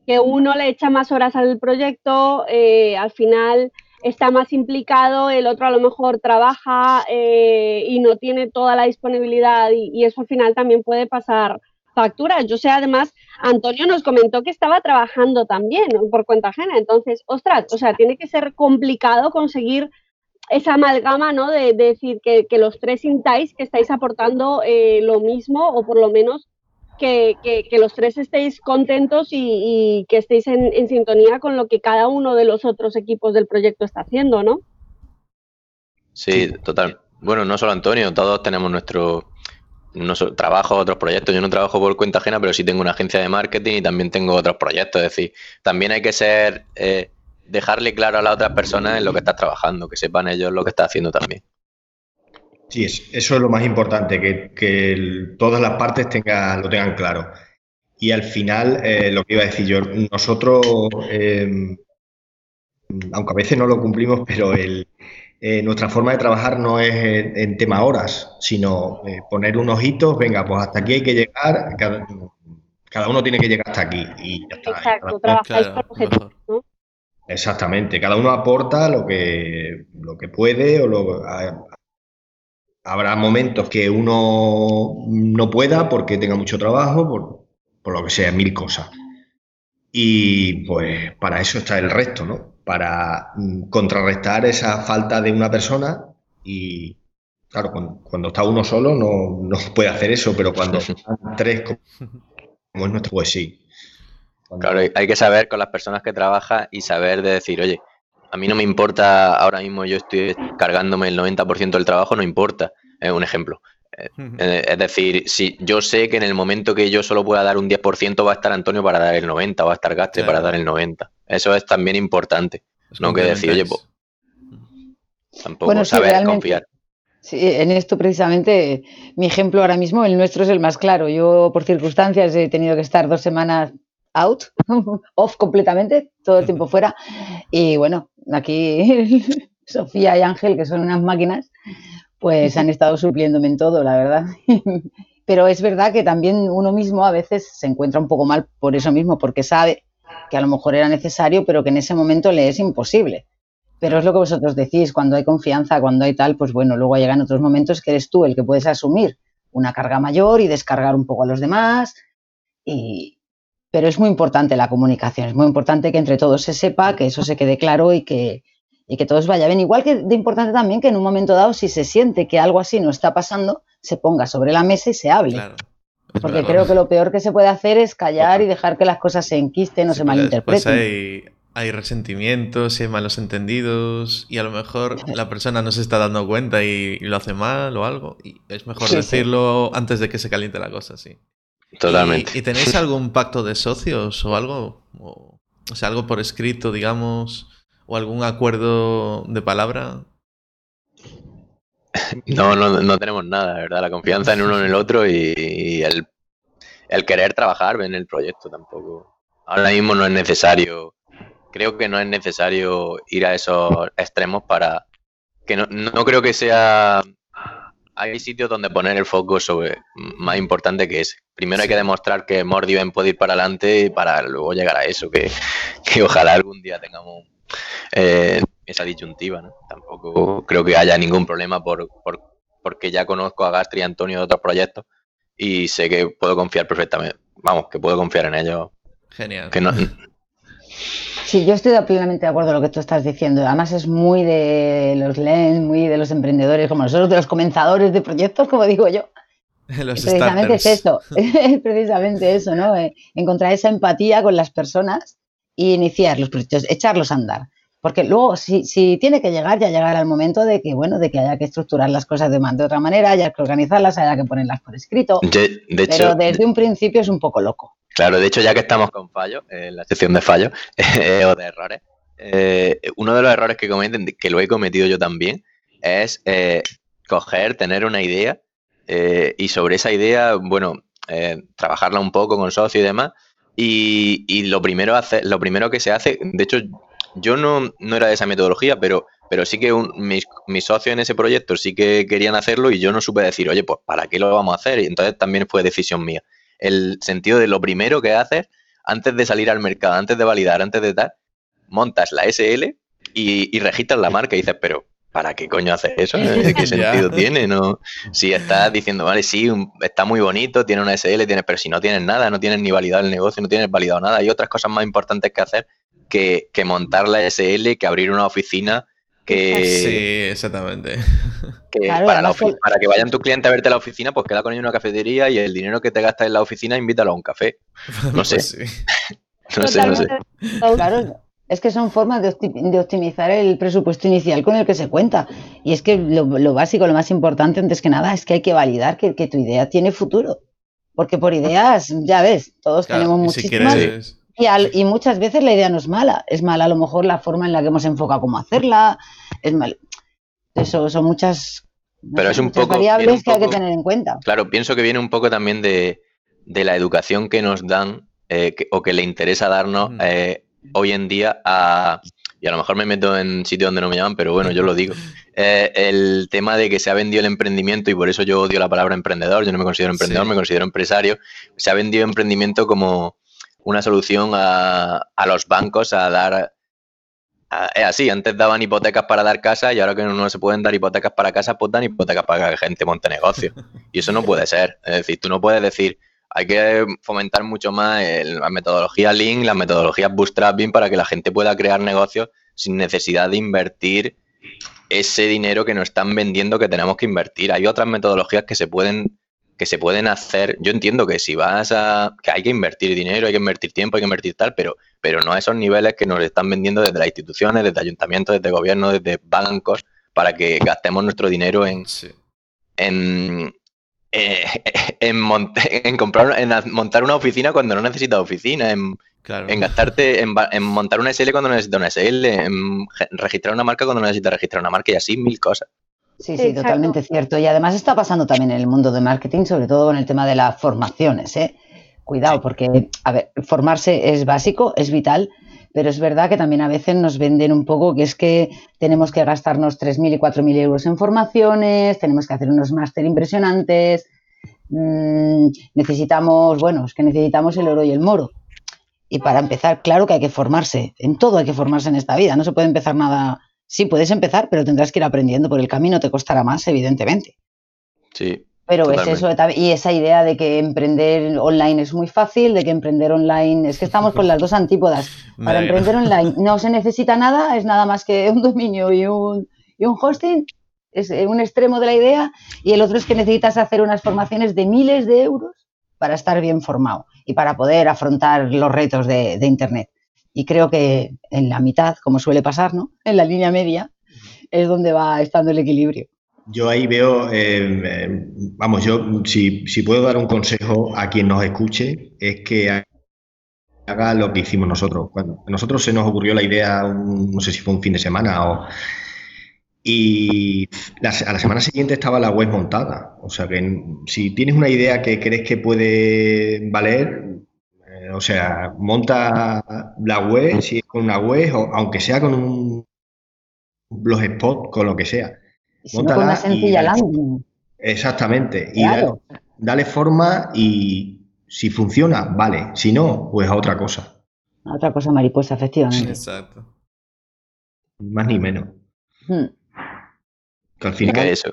que uno le echa más horas al proyecto, eh, al final está más implicado, el otro a lo mejor trabaja eh, y no tiene toda la disponibilidad y, eso al final también puede pasar factura. Yo sé, además, Antonio nos comentó que estaba trabajando también por cuenta ajena. Entonces, ostras, o sea, tiene que ser complicado conseguir esa amalgama, ¿no? De, decir que, los tres sintáis que estáis aportando eh, lo mismo o por lo menos que, los tres estéis contentos y, que estéis en, sintonía con lo que cada uno de los otros equipos del proyecto está haciendo, ¿no? Sí, total. Bueno, no solo Antonio, todos tenemos nuestro, trabajo, otros proyectos. Yo no trabajo por cuenta ajena, pero sí tengo una agencia de marketing y también tengo otros proyectos. Es decir, también hay que ser, eh, dejarle claro a las otras personas en lo que estás trabajando, que sepan ellos lo que estás haciendo también. Sí, eso es lo más importante, que, todas las partes tengan, lo tengan claro. Y al final, eh, lo que iba a decir yo, nosotros, em, aunque a veces no lo cumplimos, pero el, eh, nuestra forma de trabajar no es en, tema horas, sino eh, poner unos hitos, venga, pues hasta aquí hay que llegar, cada, uno tiene que llegar hasta aquí y ya está. Exacto, trabajáis por ¿no? Exactamente, cada uno aporta lo que, lo que puede o lo, habrá momentos que uno no pueda porque tenga mucho trabajo, por, lo que sea, mil cosas. Y pues para eso está el resto, ¿no? Para mm, contrarrestar esa falta de una persona y, claro, cuando, está uno solo no, no, puede hacer eso, pero cuando [LAUGHS] están tres, como es nuestro, pues sí. Claro, hay que saber con las personas que trabaja y saber de decir, oye, a mí no me importa, ahora mismo yo estoy cargándome el 90% del trabajo, no importa, es un ejemplo. Eh, eh, es decir, si yo sé que en el momento que yo solo pueda dar un 10% va a estar Antonio para dar el 90, va a estar Gaste para dar el 90. Eso es también importante. no que decir, oye, pues, tampoco saber confiar. Sí, en esto precisamente mi ejemplo ahora mismo, el nuestro es el más claro. Yo por circunstancias he tenido que estar dos semanas out, [LAUGHS] off completamente, todo el tiempo fuera. Y bueno, aquí [LAUGHS] Sofía y Ángel, que son unas máquinas, pues han estado supliéndome en todo, la verdad. [LAUGHS] Pero es verdad que también uno mismo a veces se encuentra un poco mal por eso mismo, porque sabe que a lo mejor era necesario, pero que en ese momento le es imposible. Pero es lo que vosotros decís, cuando hay confianza, cuando hay tal, pues bueno, luego llegan otros momentos que eres tú el que puedes asumir una carga mayor y descargar un poco a los demás. Y, pero es muy importante la comunicación, es muy importante que entre todos se sepa, que eso se quede claro y que, y que todos vaya bien. Igual que de importante también que en un momento dado, si se siente que algo así no está pasando, se ponga sobre la mesa y se hable. Porque creo que lo peor que se puede hacer es callar y dejar que las cosas se enquisten o se malinterpreten. Hay, hay resentimientos, hay malos entendidos y a lo mejor [LAUGHS] la persona no se está dando cuenta y, lo hace mal o algo. Y es mejor decirlo antes de que se caliente la cosa, sí. Totalmente. ¿Y, tenéis algún pacto de socios o algo? O, o, sea, algo por escrito, digamos, o algún acuerdo de palabra? [LAUGHS] No, no, no tenemos nada, ¿verdad? La confianza en uno en el otro y, el, el, querer trabajar en el proyecto tampoco. Ahora mismo no es necesario, creo que no es necesario ir a esos extremos para que no, no creo que sea hay sitios donde poner el foco sobre más importante que ese. Primero hay que demostrar que Mordivent puede ir para adelante para luego llegar a eso, que, [LAUGHS] que ojalá algún día tengamos eh, esa disyuntiva, ¿no? Tampoco creo que haya ningún problema por, por, porque ya conozco a Gastri y Antonio de otros proyectos y sé que puedo confiar perfectamente, vamos, que puedo confiar en ellos. Genial. Que no, [LAUGHS] Sí, yo estoy plenamente de acuerdo con lo que tú estás diciendo. Además es muy de los lens, muy de los emprendedores como nosotros, de los comenzadores de proyectos, como digo yo. [LAUGHS] Los precisamente es eso, es [LAUGHS] [LAUGHS] precisamente eso, ¿no? Eh, encontrar esa empatía con las personas y iniciar los proyectos, echarlos a andar. Porque luego, si, si tiene que llegar, ya llegará el momento de que, bueno, de que haya que estructurar las cosas de, de otra manera, haya que organizarlas, haya que ponerlas por escrito. pero desde un principio es un poco loco. Claro, de hecho, ya que estamos con fallos, en la sección de fallos [LAUGHS] eh, o de errores, eh, uno de los errores que cometen, que lo he cometido yo también, es eh, coger, tener una idea y sobre esa idea, bueno, trabajarla un poco con socio y demás. Y, y, lo primero hace, lo primero que se hace, de hecho, yo no, no era de esa metodología, pero, pero sí que mis, socios en ese proyecto sí que querían hacerlo y yo no supe decir, oye, pues ¿para qué lo vamos a hacer? Y entonces también fue decisión mía. El sentido de lo primero que haces, antes de salir al mercado, antes de validar, antes de tal, montas la SL y, registras la marca y dices, pero ¿para qué coño haces eso? ¿Qué [LAUGHS] sentido tiene? No, si estás diciendo, vale, sí, está muy bonito, tiene una SL, tiene, pero si no tienes nada, no tienes ni validado el negocio, no tienes validado nada, hay otras cosas más importantes que hacer que, montar la SL, que abrir una oficina, que... Sí, exactamente. para, que vayan tus clientes a verte a la oficina, pues queda con ellos en una cafetería y el dinero que te gastas en la oficina, invítalo a un café. [LAUGHS] No sé. Pues [LAUGHS] no sé, no sé. Claro, es que son formas de, optimizar el presupuesto inicial con el que se cuenta. Y es que lo, básico, lo más importante, antes que nada, es que hay que validar que, tu idea tiene futuro. Porque por ideas, ya ves, todos tenemos muchísimas. Y, muchas veces la idea no es mala, es mala a lo mejor la forma en la que hemos enfocado cómo hacerla, es mal. Eso son muchas, Pero es un poco, variables que hay que tener en cuenta. Claro, pienso que viene un poco también de, la educación que nos dan eh, o que le interesa darnos eh, hoy en día a, y a lo mejor me meto en sitios donde no me llaman, pero bueno, yo lo digo. [LAUGHS] Eh, el tema de que se ha vendido el emprendimiento, y por eso yo odio la palabra emprendedor, yo no me considero emprendedor, me considero empresario, se ha vendido emprendimiento como, una solución a, los bancos a dar... es así, antes daban hipotecas para dar casa y ahora que no se pueden dar hipotecas para casa, pues dan hipotecas para que la gente monte negocio. Y eso no puede ser. Es decir, tú no puedes decir, hay que fomentar mucho más la metodología Lean, las metodologías Bootstrapping para que la gente pueda crear negocios sin necesidad de invertir ese dinero que nos están vendiendo que tenemos que invertir. Hay otras metodologías que se pueden que se pueden hacer. Yo entiendo que si vas a. que hay que invertir dinero, hay que invertir tiempo, hay que invertir tal, pero, pero no a esos niveles que nos están vendiendo desde las instituciones, desde ayuntamientos, desde gobiernos, desde bancos, para que gastemos nuestro dinero en. en eh, [LAUGHS] en, en, comprar, en montar una oficina cuando no necesitas oficina, en, en gastarte, en, en, montar una SL cuando no necesitas una SL, en registrar una marca cuando no necesitas registrar una marca y así mil cosas. Sí, sí, totalmente cierto. Y además está pasando también en el mundo de marketing, sobre todo con el tema de las formaciones. ¿eh? Cuidado, porque, a ver, formarse es básico, es vital, pero es verdad que también a veces nos venden un poco que es que tenemos que gastarnos 3.000 y 4.000 euros en formaciones, tenemos que hacer unos máster impresionantes, mm, necesitamos, bueno, es que necesitamos el oro y el moro. Y para empezar, claro que hay que formarse, en todo hay que formarse en esta vida, no se puede empezar nada Sí, puedes empezar, pero tendrás que ir aprendiendo por el camino, te costará más, evidentemente. Sí. Pero es eso, y esa idea de que emprender online es muy fácil, de que emprender online, es que estamos con las dos antípodas. [LAUGHS] Para emprender online no se necesita nada, es nada más que un dominio y un, y un hosting, es un extremo de la idea, y el otro es que necesitas hacer unas formaciones de miles de euros para estar bien formado y para poder afrontar los retos de, de Internet. Y creo que en la mitad, como suele pasar, ¿no? En la línea media, es donde va estando el equilibrio. Yo ahí veo, eh, eh, vamos, yo si, puedo dar un consejo a quien nos escuche, es que haga lo que hicimos nosotros. Cuando a nosotros se nos ocurrió la idea, no sé si fue un fin de semana o... Y a la semana siguiente estaba la web montada. O sea que si tienes una idea que crees que puede valer, eh, o sea, monta la web, si es con una web, o aunque sea con un blogspot, con lo que sea una sencilla landing. Exactamente. Y dale, forma y si funciona, vale. Si no, pues a otra cosa. A otra cosa mariposa, efectivamente. Exacto. Más ni menos. Hmm. al final, eso?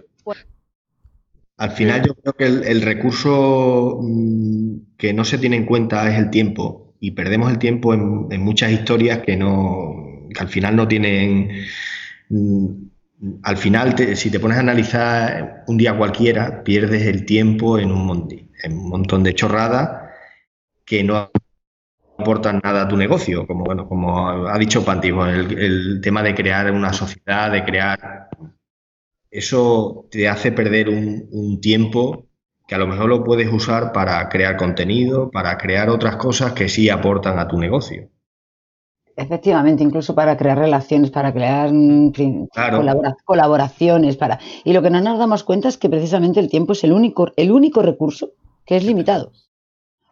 Al final yo creo que el, recurso mm, que no se tiene en cuenta es el tiempo y perdemos el tiempo en, en muchas historias que no que al final no tienen mm, al final, si te pones a analizar un día cualquiera, pierdes el tiempo en un, en un montón de chorradas que no aportan nada a tu negocio, como bueno, como ha dicho Panti, el, tema de crear una sociedad, de crear eso te hace perder un, un, tiempo que a lo mejor lo puedes usar para crear contenido, para crear otras cosas que sí aportan a tu negocio. Efectivamente, incluso para crear relaciones, para crear mm, colaboraciones, para. Y lo que no nos damos cuenta es que precisamente el tiempo es el único, el único recurso que es limitado.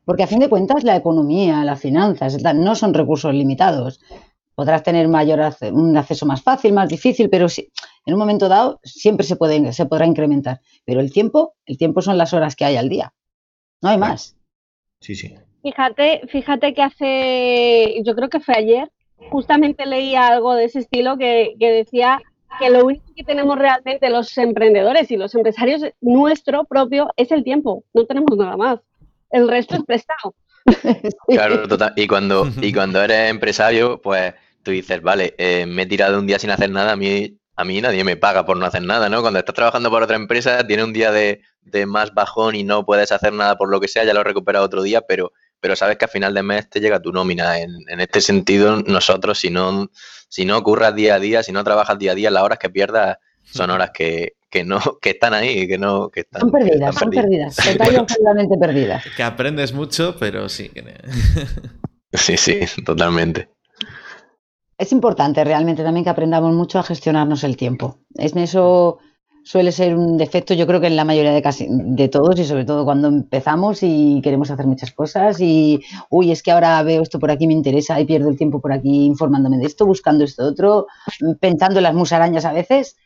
Porque a fin de cuentas la economía, las finanzas, no son recursos limitados. Podrás tener mayor un acceso más fácil, más difícil, pero si, en un momento dado siempre se, puede, se podrá incrementar. Pero el tiempo, el tiempo son las horas que hay al día. No hay más. Sí, sí. Fíjate, fíjate que hace, yo creo que fue ayer, justamente leía algo de ese estilo que, decía que lo único que tenemos realmente los emprendedores y los empresarios nuestro propio es el tiempo, no tenemos nada más. El resto es prestado. [LAUGHS] Claro, total. Y cuando, [LAUGHS] y cuando eres empresario, pues tú dices, vale, eh, me he tirado un día sin hacer nada, a mí, a mí nadie me paga por no hacer nada, ¿no? Cuando estás trabajando para otra empresa, tiene un día de, de más bajón y no puedes hacer nada por lo que sea, ya lo he recuperado otro día, pero pero sabes que a final de mes te llega tu nómina. En, este sentido, nosotros, si no, si no curras día a día, si no trabajas día a día, las horas que pierdas son horas que, no, que están ahí, que no, que están, son perdidas, son perdidas, totalmente perdidas. Que aprendes mucho, pero sí. [LAUGHS] sí, sí, totalmente. Es importante realmente también que aprendamos mucho a gestionarnos el tiempo. Es en eso suele ser un defecto, yo creo que en la mayoría de casi de todos y sobre todo cuando empezamos y queremos hacer muchas cosas y, uy, es que ahora veo esto por aquí, me interesa y pierdo el tiempo por aquí informándome de esto, buscando esto otro, pensando en las musarañas a veces,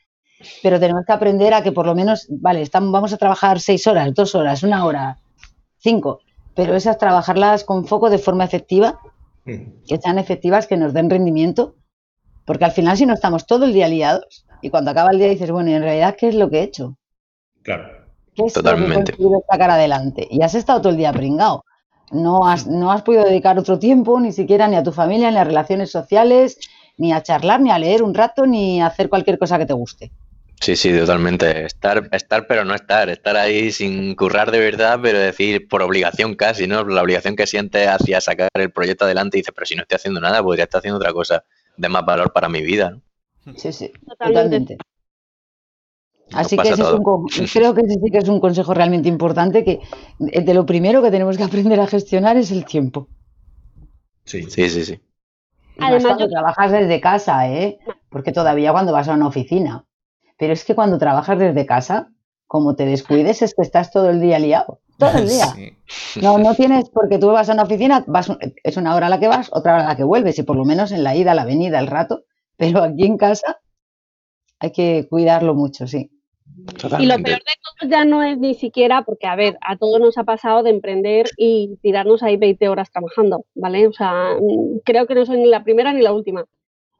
pero tenemos que aprender a que por lo menos, vale, estamos, vamos a trabajar seis horas, dos horas, una hora, cinco, pero esas trabajarlas con foco de forma efectiva, mm. que sean efectivas, que nos den rendimiento, porque al final si no estamos todo el día liados, y cuando acaba el día dices, bueno, ¿y en realidad qué es lo que he hecho? Claro. ¿Qué es Totalmente. lo que sacar adelante? Y has estado todo el día pringado. No has, no has podido dedicar otro tiempo, ni siquiera ni a tu familia, ni a relaciones sociales, ni a charlar, ni a leer un rato, ni a hacer cualquier cosa que te guste. Sí, sí, totalmente. Estar, estar, pero no estar. Estar ahí sin currar de verdad, pero decir por obligación casi, ¿no? La obligación que sientes hacia sacar el proyecto adelante y dices, pero si no estoy haciendo nada, podría estar haciendo otra cosa de más valor para mi vida, ¿no? Sí, sí, totalmente. Así que ese es un, creo que ese sí que es un consejo realmente importante, que de lo primero que tenemos que [LAUGHS] aprender a gestionar es el tiempo. Sí, sí, sí. sí. Además, cuando trabajas desde casa, ¿eh? Porque todavía cuando vas a una oficina. Pero es que cuando trabajas desde casa, como te descuides, es que estás todo el día liado. Todo el día. No, no tienes, porque tú vas a una oficina, vas, es una hora a la que vas, otra hora a la que vuelves, y por lo menos en la ida, la venida, el rato, pero aquí en casa hay que cuidarlo mucho, sí. Y lo peor de todo ya no es ni siquiera, porque a ver, a todos nos ha pasado de emprender y tirarnos ahí 20 horas trabajando, ¿vale? O sea, mm, creo que no soy ni la primera ni la última.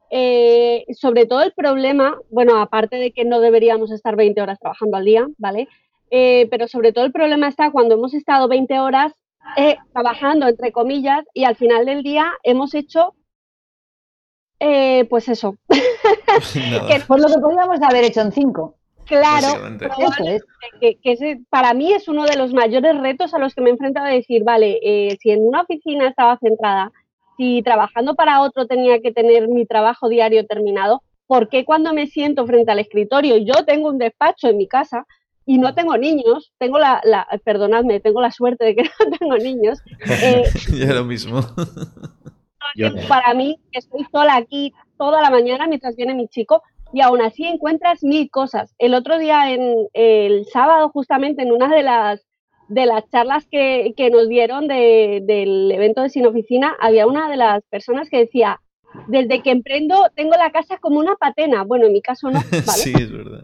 Eh, sobre todo el problema, bueno, aparte de que no deberíamos estar 20 horas trabajando al día, ¿vale? eh, pero sobre todo el problema está cuando hemos estado 20 horas eh, trabajando, entre comillas, y al final del día hemos hecho, eh, pues eso. [LAUGHS] que, por lo que podríamos haber hecho en 5. Claro, que, para mí es uno de los mayores retos a los que me he enfrentado a decir, vale, si en una oficina estaba centrada, si trabajando para otro tenía que tener mi trabajo diario terminado, ¿por qué cuando me siento frente al escritorio y yo tengo un despacho en mi casa, y no tengo niños, tengo la, perdonadme, tengo la suerte de que [LAUGHS] no tengo niños. Eh, [LAUGHS] ya lo mismo. Para mí, estoy sola aquí toda la mañana mientras viene mi chico y aún así encuentras mil cosas. El otro día, en el sábado, justamente en una de las de las charlas que, nos dieron del evento de Sin Oficina, había una de las personas que decía, desde que emprendo tengo la casa como una patena. Bueno, en mi caso no. [LAUGHS] sí, es verdad.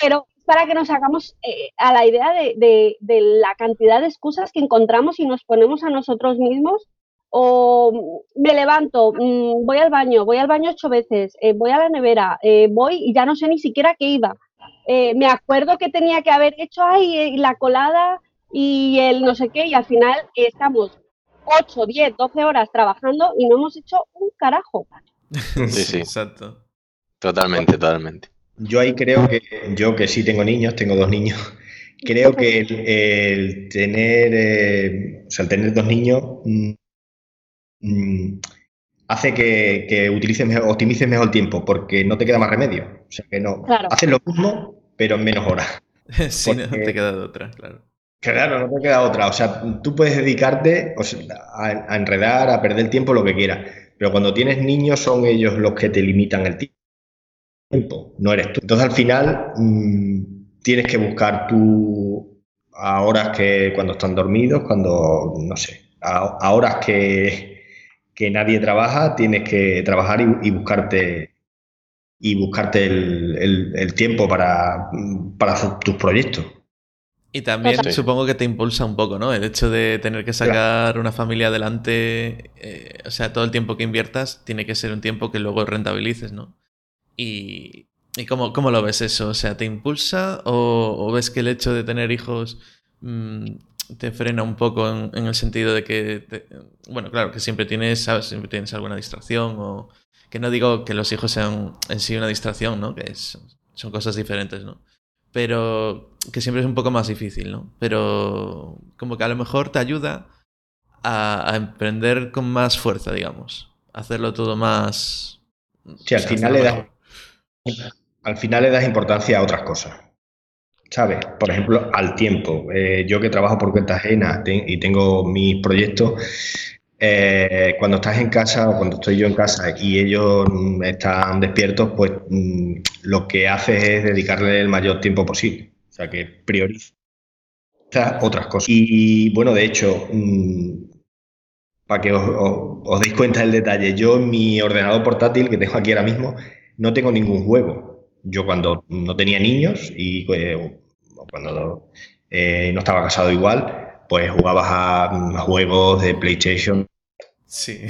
Pero para que nos hagamos eh, a la idea de, la cantidad de excusas que encontramos y nos ponemos a nosotros mismos. O me levanto, mm, voy al baño, voy al baño ocho veces, eh, voy a la nevera, eh, voy y ya no sé ni siquiera qué iba. me acuerdo que tenía que haber hecho ahí la colada y el no sé qué, y al final estamos 8, 10, 12 horas trabajando y no hemos hecho un carajo. [LAUGHS] Sí, sí, exacto. Totalmente, totalmente. Yo ahí creo que, yo que sí tengo niños, tengo dos niños, creo que el, tener, eh, o sea, el tener dos niños mm, hace que, que utilices mejor, optimices mejor el tiempo, porque no te queda más remedio. O sea, que no, haces lo mismo, pero en menos horas. [LAUGHS] sí, no te queda otra, claro. Claro, no te queda otra. O sea, tú puedes dedicarte a, a, enredar, a perder tiempo, lo que quieras. Pero cuando tienes niños son ellos los que te limitan el tiempo no eres tú. Entonces al final mm, tienes que buscar tú a horas que cuando están dormidos, cuando, no sé, a, horas que, que, nadie trabaja, tienes que trabajar y, buscarte y buscarte el, tiempo para, para tus proyectos. Y también supongo que te impulsa un poco, ¿no? El hecho de tener que sacar una familia adelante, eh, o sea, todo el tiempo que inviertas tiene que ser un tiempo que luego rentabilices, ¿no? ¿Y, y cómo, cómo, lo ves eso? O sea, ¿te impulsa o, ves que el hecho de tener hijos mm, te frena un poco en, el sentido de que, bueno, claro, que siempre tienes, ¿sabes? Siempre tienes alguna distracción o que no digo que los hijos sean en sí una distracción, ¿no? Que son cosas diferentes, ¿no? Pero que siempre es un poco más difícil, ¿no? Pero como que a lo mejor te ayuda a, a emprender con más fuerza, digamos. hacerlo todo más... Sí, al final le da al final le das importancia a otras cosas. ¿Sabes? Por ejemplo, al tiempo. Eh, yo que trabajo por cuenta ajena y tengo mis proyectos, eh, cuando estás en casa o cuando estoy yo en casa y ellos mm, están despiertos, pues mm, lo que haces es dedicarle el mayor tiempo posible. O sea, que prioriza otras cosas. Y bueno, de hecho, mm, para que os, os deis cuenta del detalle, yo en mi ordenador portátil que tengo aquí ahora mismo, no tengo ningún juego. Yo cuando no tenía niños y eh, cuando eh, no estaba casado igual, pues jugabas a, juegos de PlayStation. Sí.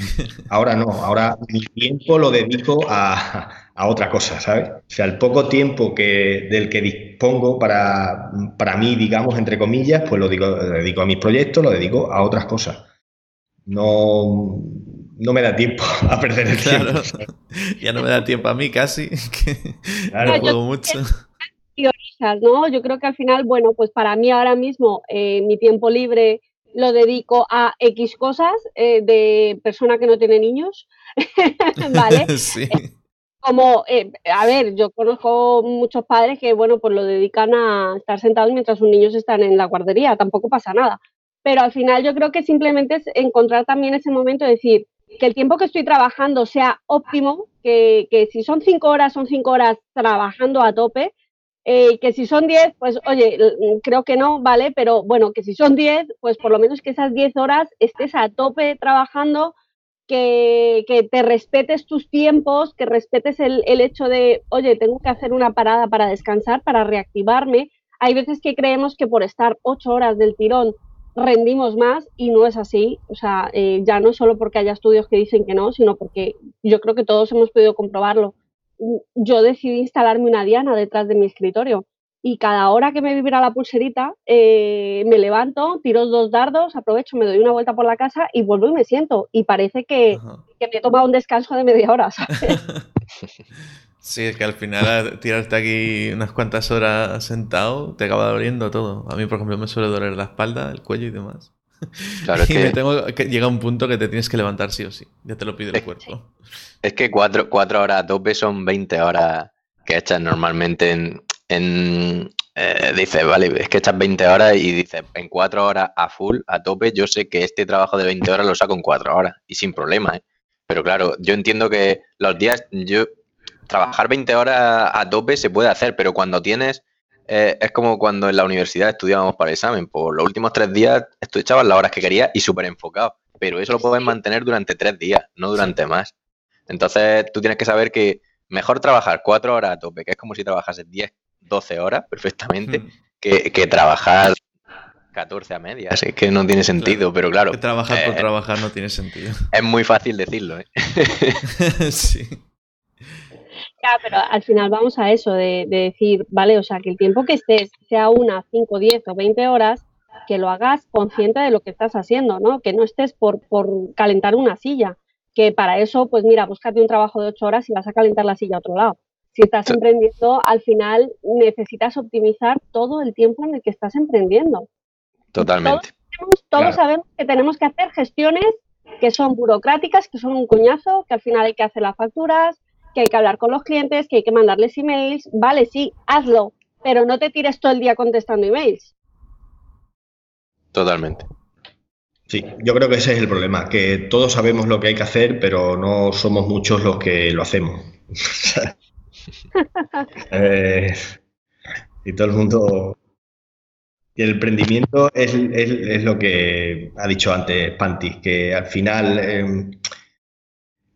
Ahora no, ahora mi tiempo lo dedico a, a, otra cosa, ¿sabes? O sea, el poco tiempo que, del que dispongo para, para mí, digamos, entre comillas, pues lo, digo, lo dedico a mis proyectos, lo dedico a otras cosas. No, no me da tiempo [LAUGHS] a perder el tiempo. ya no me da tiempo a mí casi, [LAUGHS] que no juego mucho. ¿No? Yo creo que al final, bueno, pues para mí ahora mismo eh, mi tiempo libre lo dedico a X cosas eh, de persona que no tiene niños, [LAUGHS] ¿vale? [LAUGHS] Sí. como, eh, a ver, yo conozco muchos padres que, bueno, pues lo dedican a estar sentados mientras sus niños están en la guardería, tampoco pasa nada. Pero al final yo creo que simplemente es encontrar también ese momento de decir, que el tiempo que estoy trabajando sea óptimo, que, si son cinco horas, son cinco horas trabajando a tope, eh, que si son diez, pues oye, creo que no, ¿vale? Pero bueno, que si son diez, pues por lo menos que esas diez horas estés a tope trabajando, que, que te respetes tus tiempos, que respetes el, el hecho de, oye, tengo que hacer una parada para descansar, para reactivarme. Hay veces que creemos que por estar ocho horas del tirón rendimos más y no es así. O sea, eh, ya no solo porque haya estudios que dicen que no, sino porque yo creo que todos hemos podido comprobarlo. Yo decidí instalarme una diana detrás de mi escritorio y cada hora que me vibra la pulserita, eh, me levanto, tiro dos dardos, aprovecho, me doy una vuelta por la casa y vuelvo y me siento. Y parece que, me he tomado un descanso de media hora, [LAUGHS] Sí, es que al final tirarte aquí unas cuantas horas sentado te acaba doliendo todo. A mí, por ejemplo, me suele doler la espalda, el cuello y demás. Claro, es que... Me tengo que llega un punto que te tienes que levantar sí o sí. Ya te lo pide el cuerpo. Es que cuatro, cuatro horas a tope son 20 horas que echas normalmente en, en eh, dices, vale, es que echas 20 horas y dices, en 4 horas a full, a tope, yo sé que este trabajo de 20 horas lo saco en 4 horas y sin problema, ¿eh? Pero claro, yo entiendo que los días, yo, trabajar 20 horas a tope se puede hacer, pero cuando tienes, eh, es como cuando en la universidad estudiábamos para el examen, por los últimos 3 días tú echabas las horas que querías y súper enfocado, pero eso lo puedes mantener durante 3 días, no durante más. Entonces tú tienes que saber que mejor trabajar 4 horas a tope, que es como si trabajases 10 12 horas perfectamente, hmm. que, trabajar 14 a medias. Es que no tiene sentido, pero claro. trabajar por eh, trabajar no tiene sentido. Es muy fácil decirlo, ¿eh? [LAUGHS] sí. Ya, pero al final vamos a eso, de, decir, vale, o sea, que el tiempo que estés, sea una, 5, 10 o 20 horas, que lo hagas consciente de lo que estás haciendo, ¿no? Que no estés por, por calentar una silla, que para eso, pues mira, búscate un trabajo de 8 horas y vas a calentar la silla a otro lado si estás emprendiendo, al final necesitas optimizar todo el tiempo en el que estás emprendiendo. Totalmente. Todos, sabemos que tenemos que hacer gestiones que son burocráticas, que son un coñazo, que al final hay que hacer las facturas, que hay que hablar con los clientes, que hay que mandarles emails. Vale, sí, hazlo, pero no te tires todo el día contestando emails. Totalmente. Sí, yo creo que ese es el problema, que todos sabemos lo que hay que hacer, pero no somos muchos los que lo hacemos. [LAUGHS] Eh, y todo el mundo. Y el emprendimiento es, lo que ha dicho antes Panti, que al final em,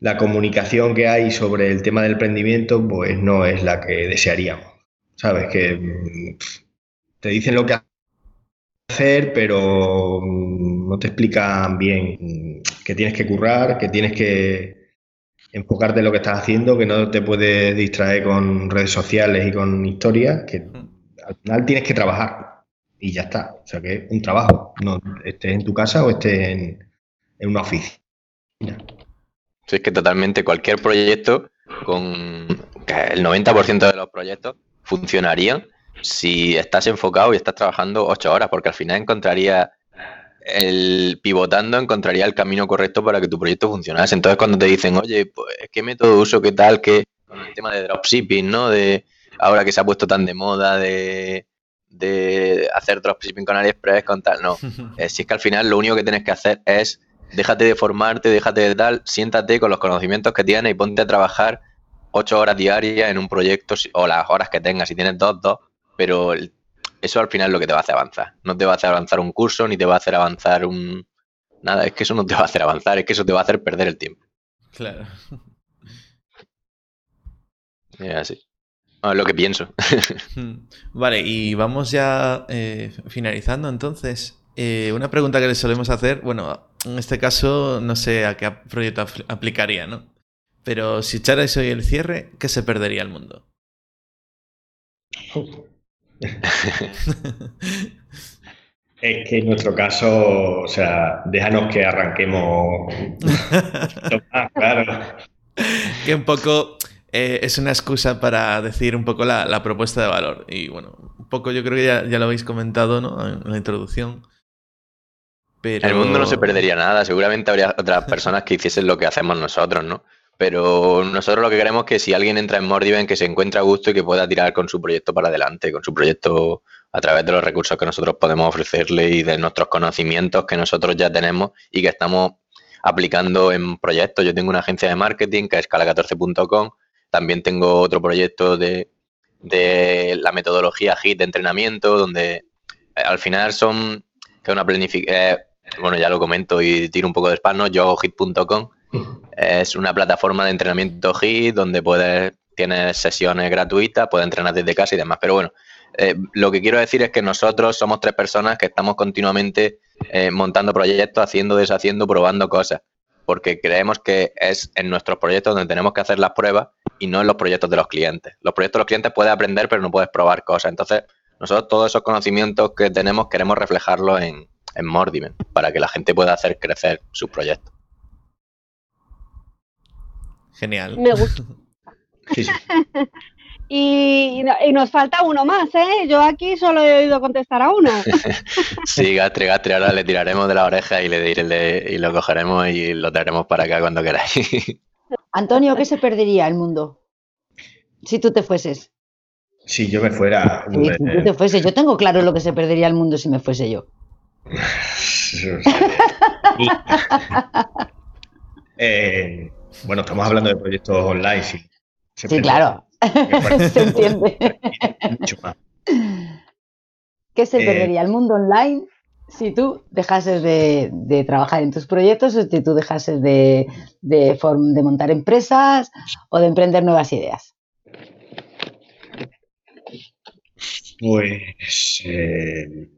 la comunicación que hay sobre el tema del emprendimiento, pues no es la que desearíamos. Sabes que mm, te dicen lo que hacer, pero mm, no te explican bien mm, que tienes que currar, que tienes que enfocarte en lo que estás haciendo, que no te puedes distraer con redes sociales y con historias, que al final tienes que trabajar y ya está. O sea que es un trabajo, no estés en tu casa o estés en, una oficina. Sí, es que totalmente cualquier proyecto, con el 90% de los proyectos funcionarían si estás enfocado y estás trabajando ocho horas, porque al final encontraría el pivotando encontraría el camino correcto para que tu proyecto funcionase. Entonces, cuando te dicen, oye, pues, ¿qué método uso? ¿Qué tal? que Con el tema de dropshipping, ¿no? De ahora que se ha puesto tan de moda de, de hacer dropshipping con AliExpress, con tal. No. [LAUGHS] Eh, si es que al final lo único que tienes que hacer es déjate de formarte, déjate de tal, siéntate con los conocimientos que tienes y ponte a trabajar ocho horas diarias en un proyecto o las horas que tengas. Si tienes dos, dos. Pero eso al final es lo que te va a hacer avanzar. No te va a hacer avanzar un curso, ni te va a hacer avanzar un... Nada, es que eso no te va a hacer avanzar, es que eso te va a hacer perder el tiempo. Claro. Es así. es lo que pienso. [LAUGHS] Hmm. Vale, y vamos ya eh, finalizando entonces. Eh, una pregunta que le solemos hacer, bueno, en este caso no sé a qué proyecto aplicaría, ¿no? Pero si echarais hoy el cierre, ¿qué se perdería el mundo? [LAUGHS] Es que en nuestro caso, o sea, déjanos que arranquemos. [LAUGHS] claro. Que un poco eh, es una excusa para decir un poco la, propuesta de valor. Y bueno, un poco yo creo que ya, ya lo habéis comentado ¿no? en la introducción. Pero... El mundo no se perdería nada, seguramente habría otras personas que hiciesen lo que hacemos nosotros, ¿no? Pero nosotros lo que queremos es que si alguien entra en Mordiven, que se encuentre a gusto y que pueda tirar con su proyecto para adelante, con su proyecto a través de los recursos que nosotros podemos ofrecerle y de nuestros conocimientos que nosotros ya tenemos y que estamos aplicando en proyectos. Yo tengo una agencia de marketing que es escala14.com. También tengo otro proyecto de, la metodología HIT de entrenamiento, donde eh, al final son que una planificación. Eh, bueno, ya lo comento y tiro un poco de spam, ¿no? Yo hago hit.com es una plataforma de entrenamiento HIT donde puedes, tienes sesiones gratuitas, puedes entrenar desde casa y demás. Pero bueno, eh, lo que quiero decir es que nosotros somos tres personas que estamos continuamente eh, montando proyectos, haciendo, deshaciendo, probando cosas. Porque creemos que es en nuestros proyectos donde tenemos que hacer las pruebas y no en los proyectos de los clientes. Los proyectos de los clientes puedes aprender, pero no puedes probar cosas. Entonces, nosotros todos esos conocimientos que tenemos queremos reflejarlos en, en Mordimen para que la gente pueda hacer crecer sus proyectos. Genial. Me gusta. [LAUGHS] [LAUGHS] y, nos falta uno más, ¿eh? Yo aquí solo he oído contestar a uno. [LAUGHS] sí, Gastre, Gastre, ahora le tiraremos de la oreja y, le, y, y lo cogeremos y lo traeremos para acá cuando queráis. Antonio, ¿qué se perdería el mundo si tú te fueses? Si yo me fuera. si tú te fueses, yo tengo claro lo que se perdería el mundo si me fuese yo. [LAUGHS] Eh, bueno, estamos hablando de proyectos online. Sí, sí claro. [LAUGHS] se entiende. Mucho más. ¿Qué se eh, perdería el mundo online si tú dejases de, trabajar en tus proyectos o si tú dejases de, de, montar empresas o de emprender nuevas ideas? Pues eh,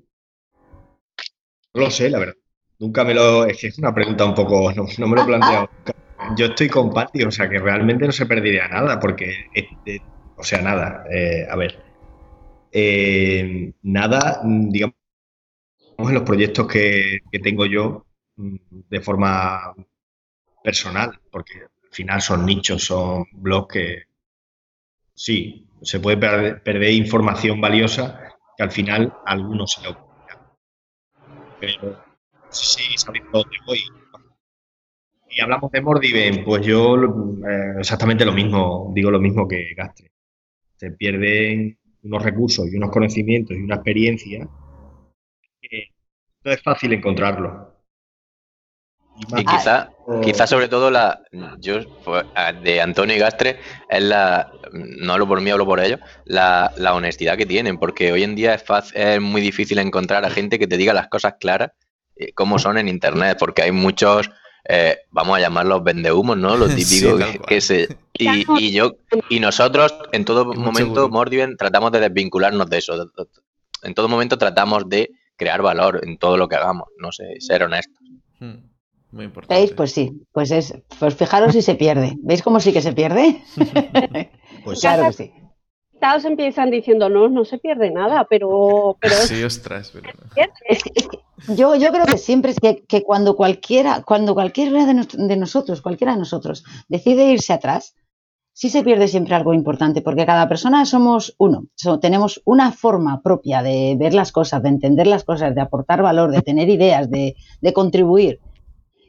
no lo sé, la verdad. Nunca me lo. Es que es una pregunta un poco. No, me lo he planteado Yo estoy con o sea que realmente no se perdería nada, porque. o sea, nada. Eh, a ver. Nada, digamos, en los proyectos que, tengo yo mm, de forma personal, porque al final son nichos, son blogs que. Sí, se puede perder, información valiosa que al final algunos se lo pero sí, sabéis dónde voy. Y hablamos de Mordiven, pues yo eh, exactamente lo mismo, digo lo mismo que Gastre. Se pierden unos recursos y unos conocimientos y una experiencia que no es fácil encontrarlo. Y, quizá, quizá sobre todo la yo pues, de Antonio y Gastre es la no hablo por mí, hablo por ellos, la, la honestidad que tienen, porque hoy en día es, es muy difícil encontrar a gente que te diga las cosas claras eh, como son en internet, porque hay muchos eh, vamos a llamarlos vendehumos, ¿no? Lo [LAUGHS] típico que, se y, y, yo y nosotros en todo momento Mordiven tratamos de desvincularnos de eso. En todo momento tratamos de crear valor en todo lo que hagamos, no sé, ser honestos. Hmm. Muy importante. ¿Veis? Pues sí, pues es, pues fijaros si se pierde. ¿Veis cómo sí que se pierde? [LAUGHS] pues claro que sí. Todos empiezan diciendo, no, no se pierde nada, pero... pero sí, ostras. Pero... yo, yo creo que siempre es que, que cuando cualquiera, cuando cualquiera de, de, nosotros, cualquiera de nosotros, decide irse atrás, sí se pierde siempre algo importante, porque cada persona somos uno, tenemos una forma propia de ver las cosas, de entender las cosas, de aportar valor, de tener ideas, de, de contribuir.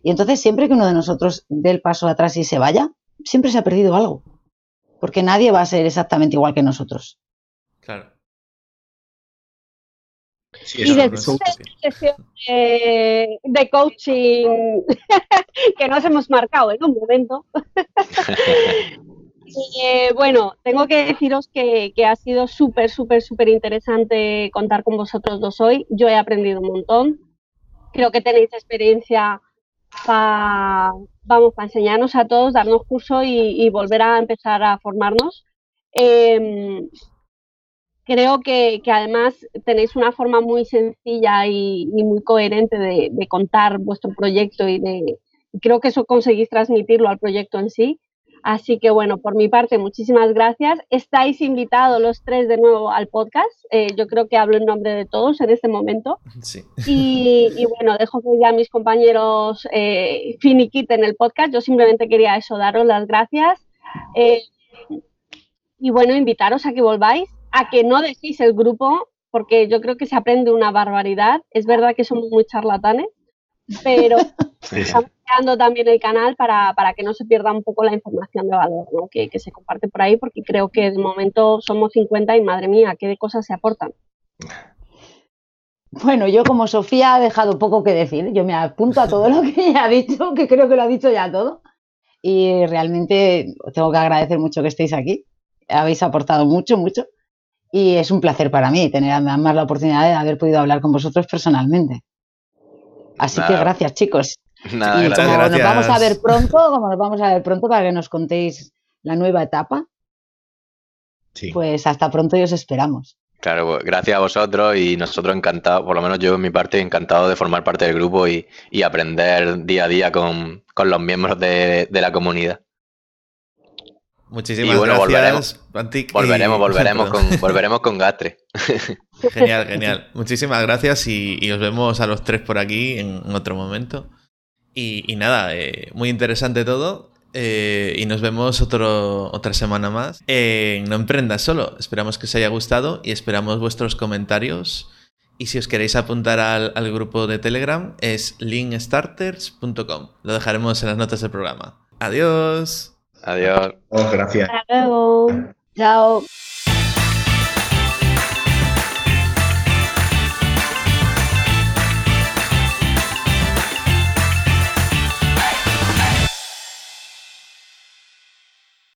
Y entonces siempre que uno de nosotros dé el paso atrás y se vaya, siempre se ha perdido algo. Porque nadie va a ser exactamente igual que nosotros. Claro. y de, de coaching [LAUGHS] que nos hemos marcado en un momento. [LAUGHS] Eh, bueno, tengo que deciros que, que ha sido súper, súper, súper interesante contar con vosotros dos hoy. Yo he aprendido un montón. Creo que tenéis experiencia para, vamos, para enseñarnos a todos, darnos curso y, volver a empezar a formarnos. Em, creo que, además tenéis una forma muy sencilla y, muy coherente de, contar vuestro proyecto y de creo que eso conseguís transmitirlo al proyecto en sí. Así que bueno, por mi parte, muchísimas gracias. Estáis invitados los tres de nuevo al podcast. Eh, yo creo que hablo en nombre de todos en este momento. Sí. Y, bueno, dejo que ya mis compañeros eh, finiquiten el podcast. Yo simplemente quería eso, daros las gracias. Eh, y bueno, invitaros a que volváis, a que no dejéis el grupo, porque yo creo que se aprende una barbaridad. Es verdad que somos muy charlatanes, pero [LAUGHS] estamos creando también el canal para, que no se pierda un poco la información de valor que, se comparte por ahí, porque creo que de momento somos 50 y madre mía, qué de cosas se aportan. Bueno, yo como Sofía ha dejado poco que decir, yo me apunto a todo lo que ella ha dicho, que creo que lo ha dicho ya todo. Y realmente os tengo que agradecer mucho que estéis aquí. Habéis aportado mucho, mucho. Y es un placer para mí tener además la oportunidad de haber podido hablar con vosotros personalmente. Así que gracias, chicos. Nada, y como nos vamos a ver pronto, como nos vamos a ver pronto para que nos contéis la nueva etapa, pues hasta pronto y os esperamos. Claro, pues, gracias a vosotros y nosotros encantados, por lo menos yo en mi parte, encantado de formar parte del grupo y, aprender día a día con, los miembros de, la comunidad. Muchísimas gracias, volveremos, Volveremos, [LAUGHS] volveremos, con, volveremos con Gastre. Genial, genial. Muchísimas gracias y, os vemos a los tres por aquí en, otro momento. Y, nada, eh, muy interesante todo. Eh, y nos vemos otro, otra semana más en No Emprendas Solo. Esperamos que os haya gustado y esperamos vuestros comentarios. Y si os queréis apuntar al, al grupo de Telegram es linkstarters.com. Lo dejaremos en las notas del programa. Adiós. Adiós. Oh, gracias. Hasta luego. Chao.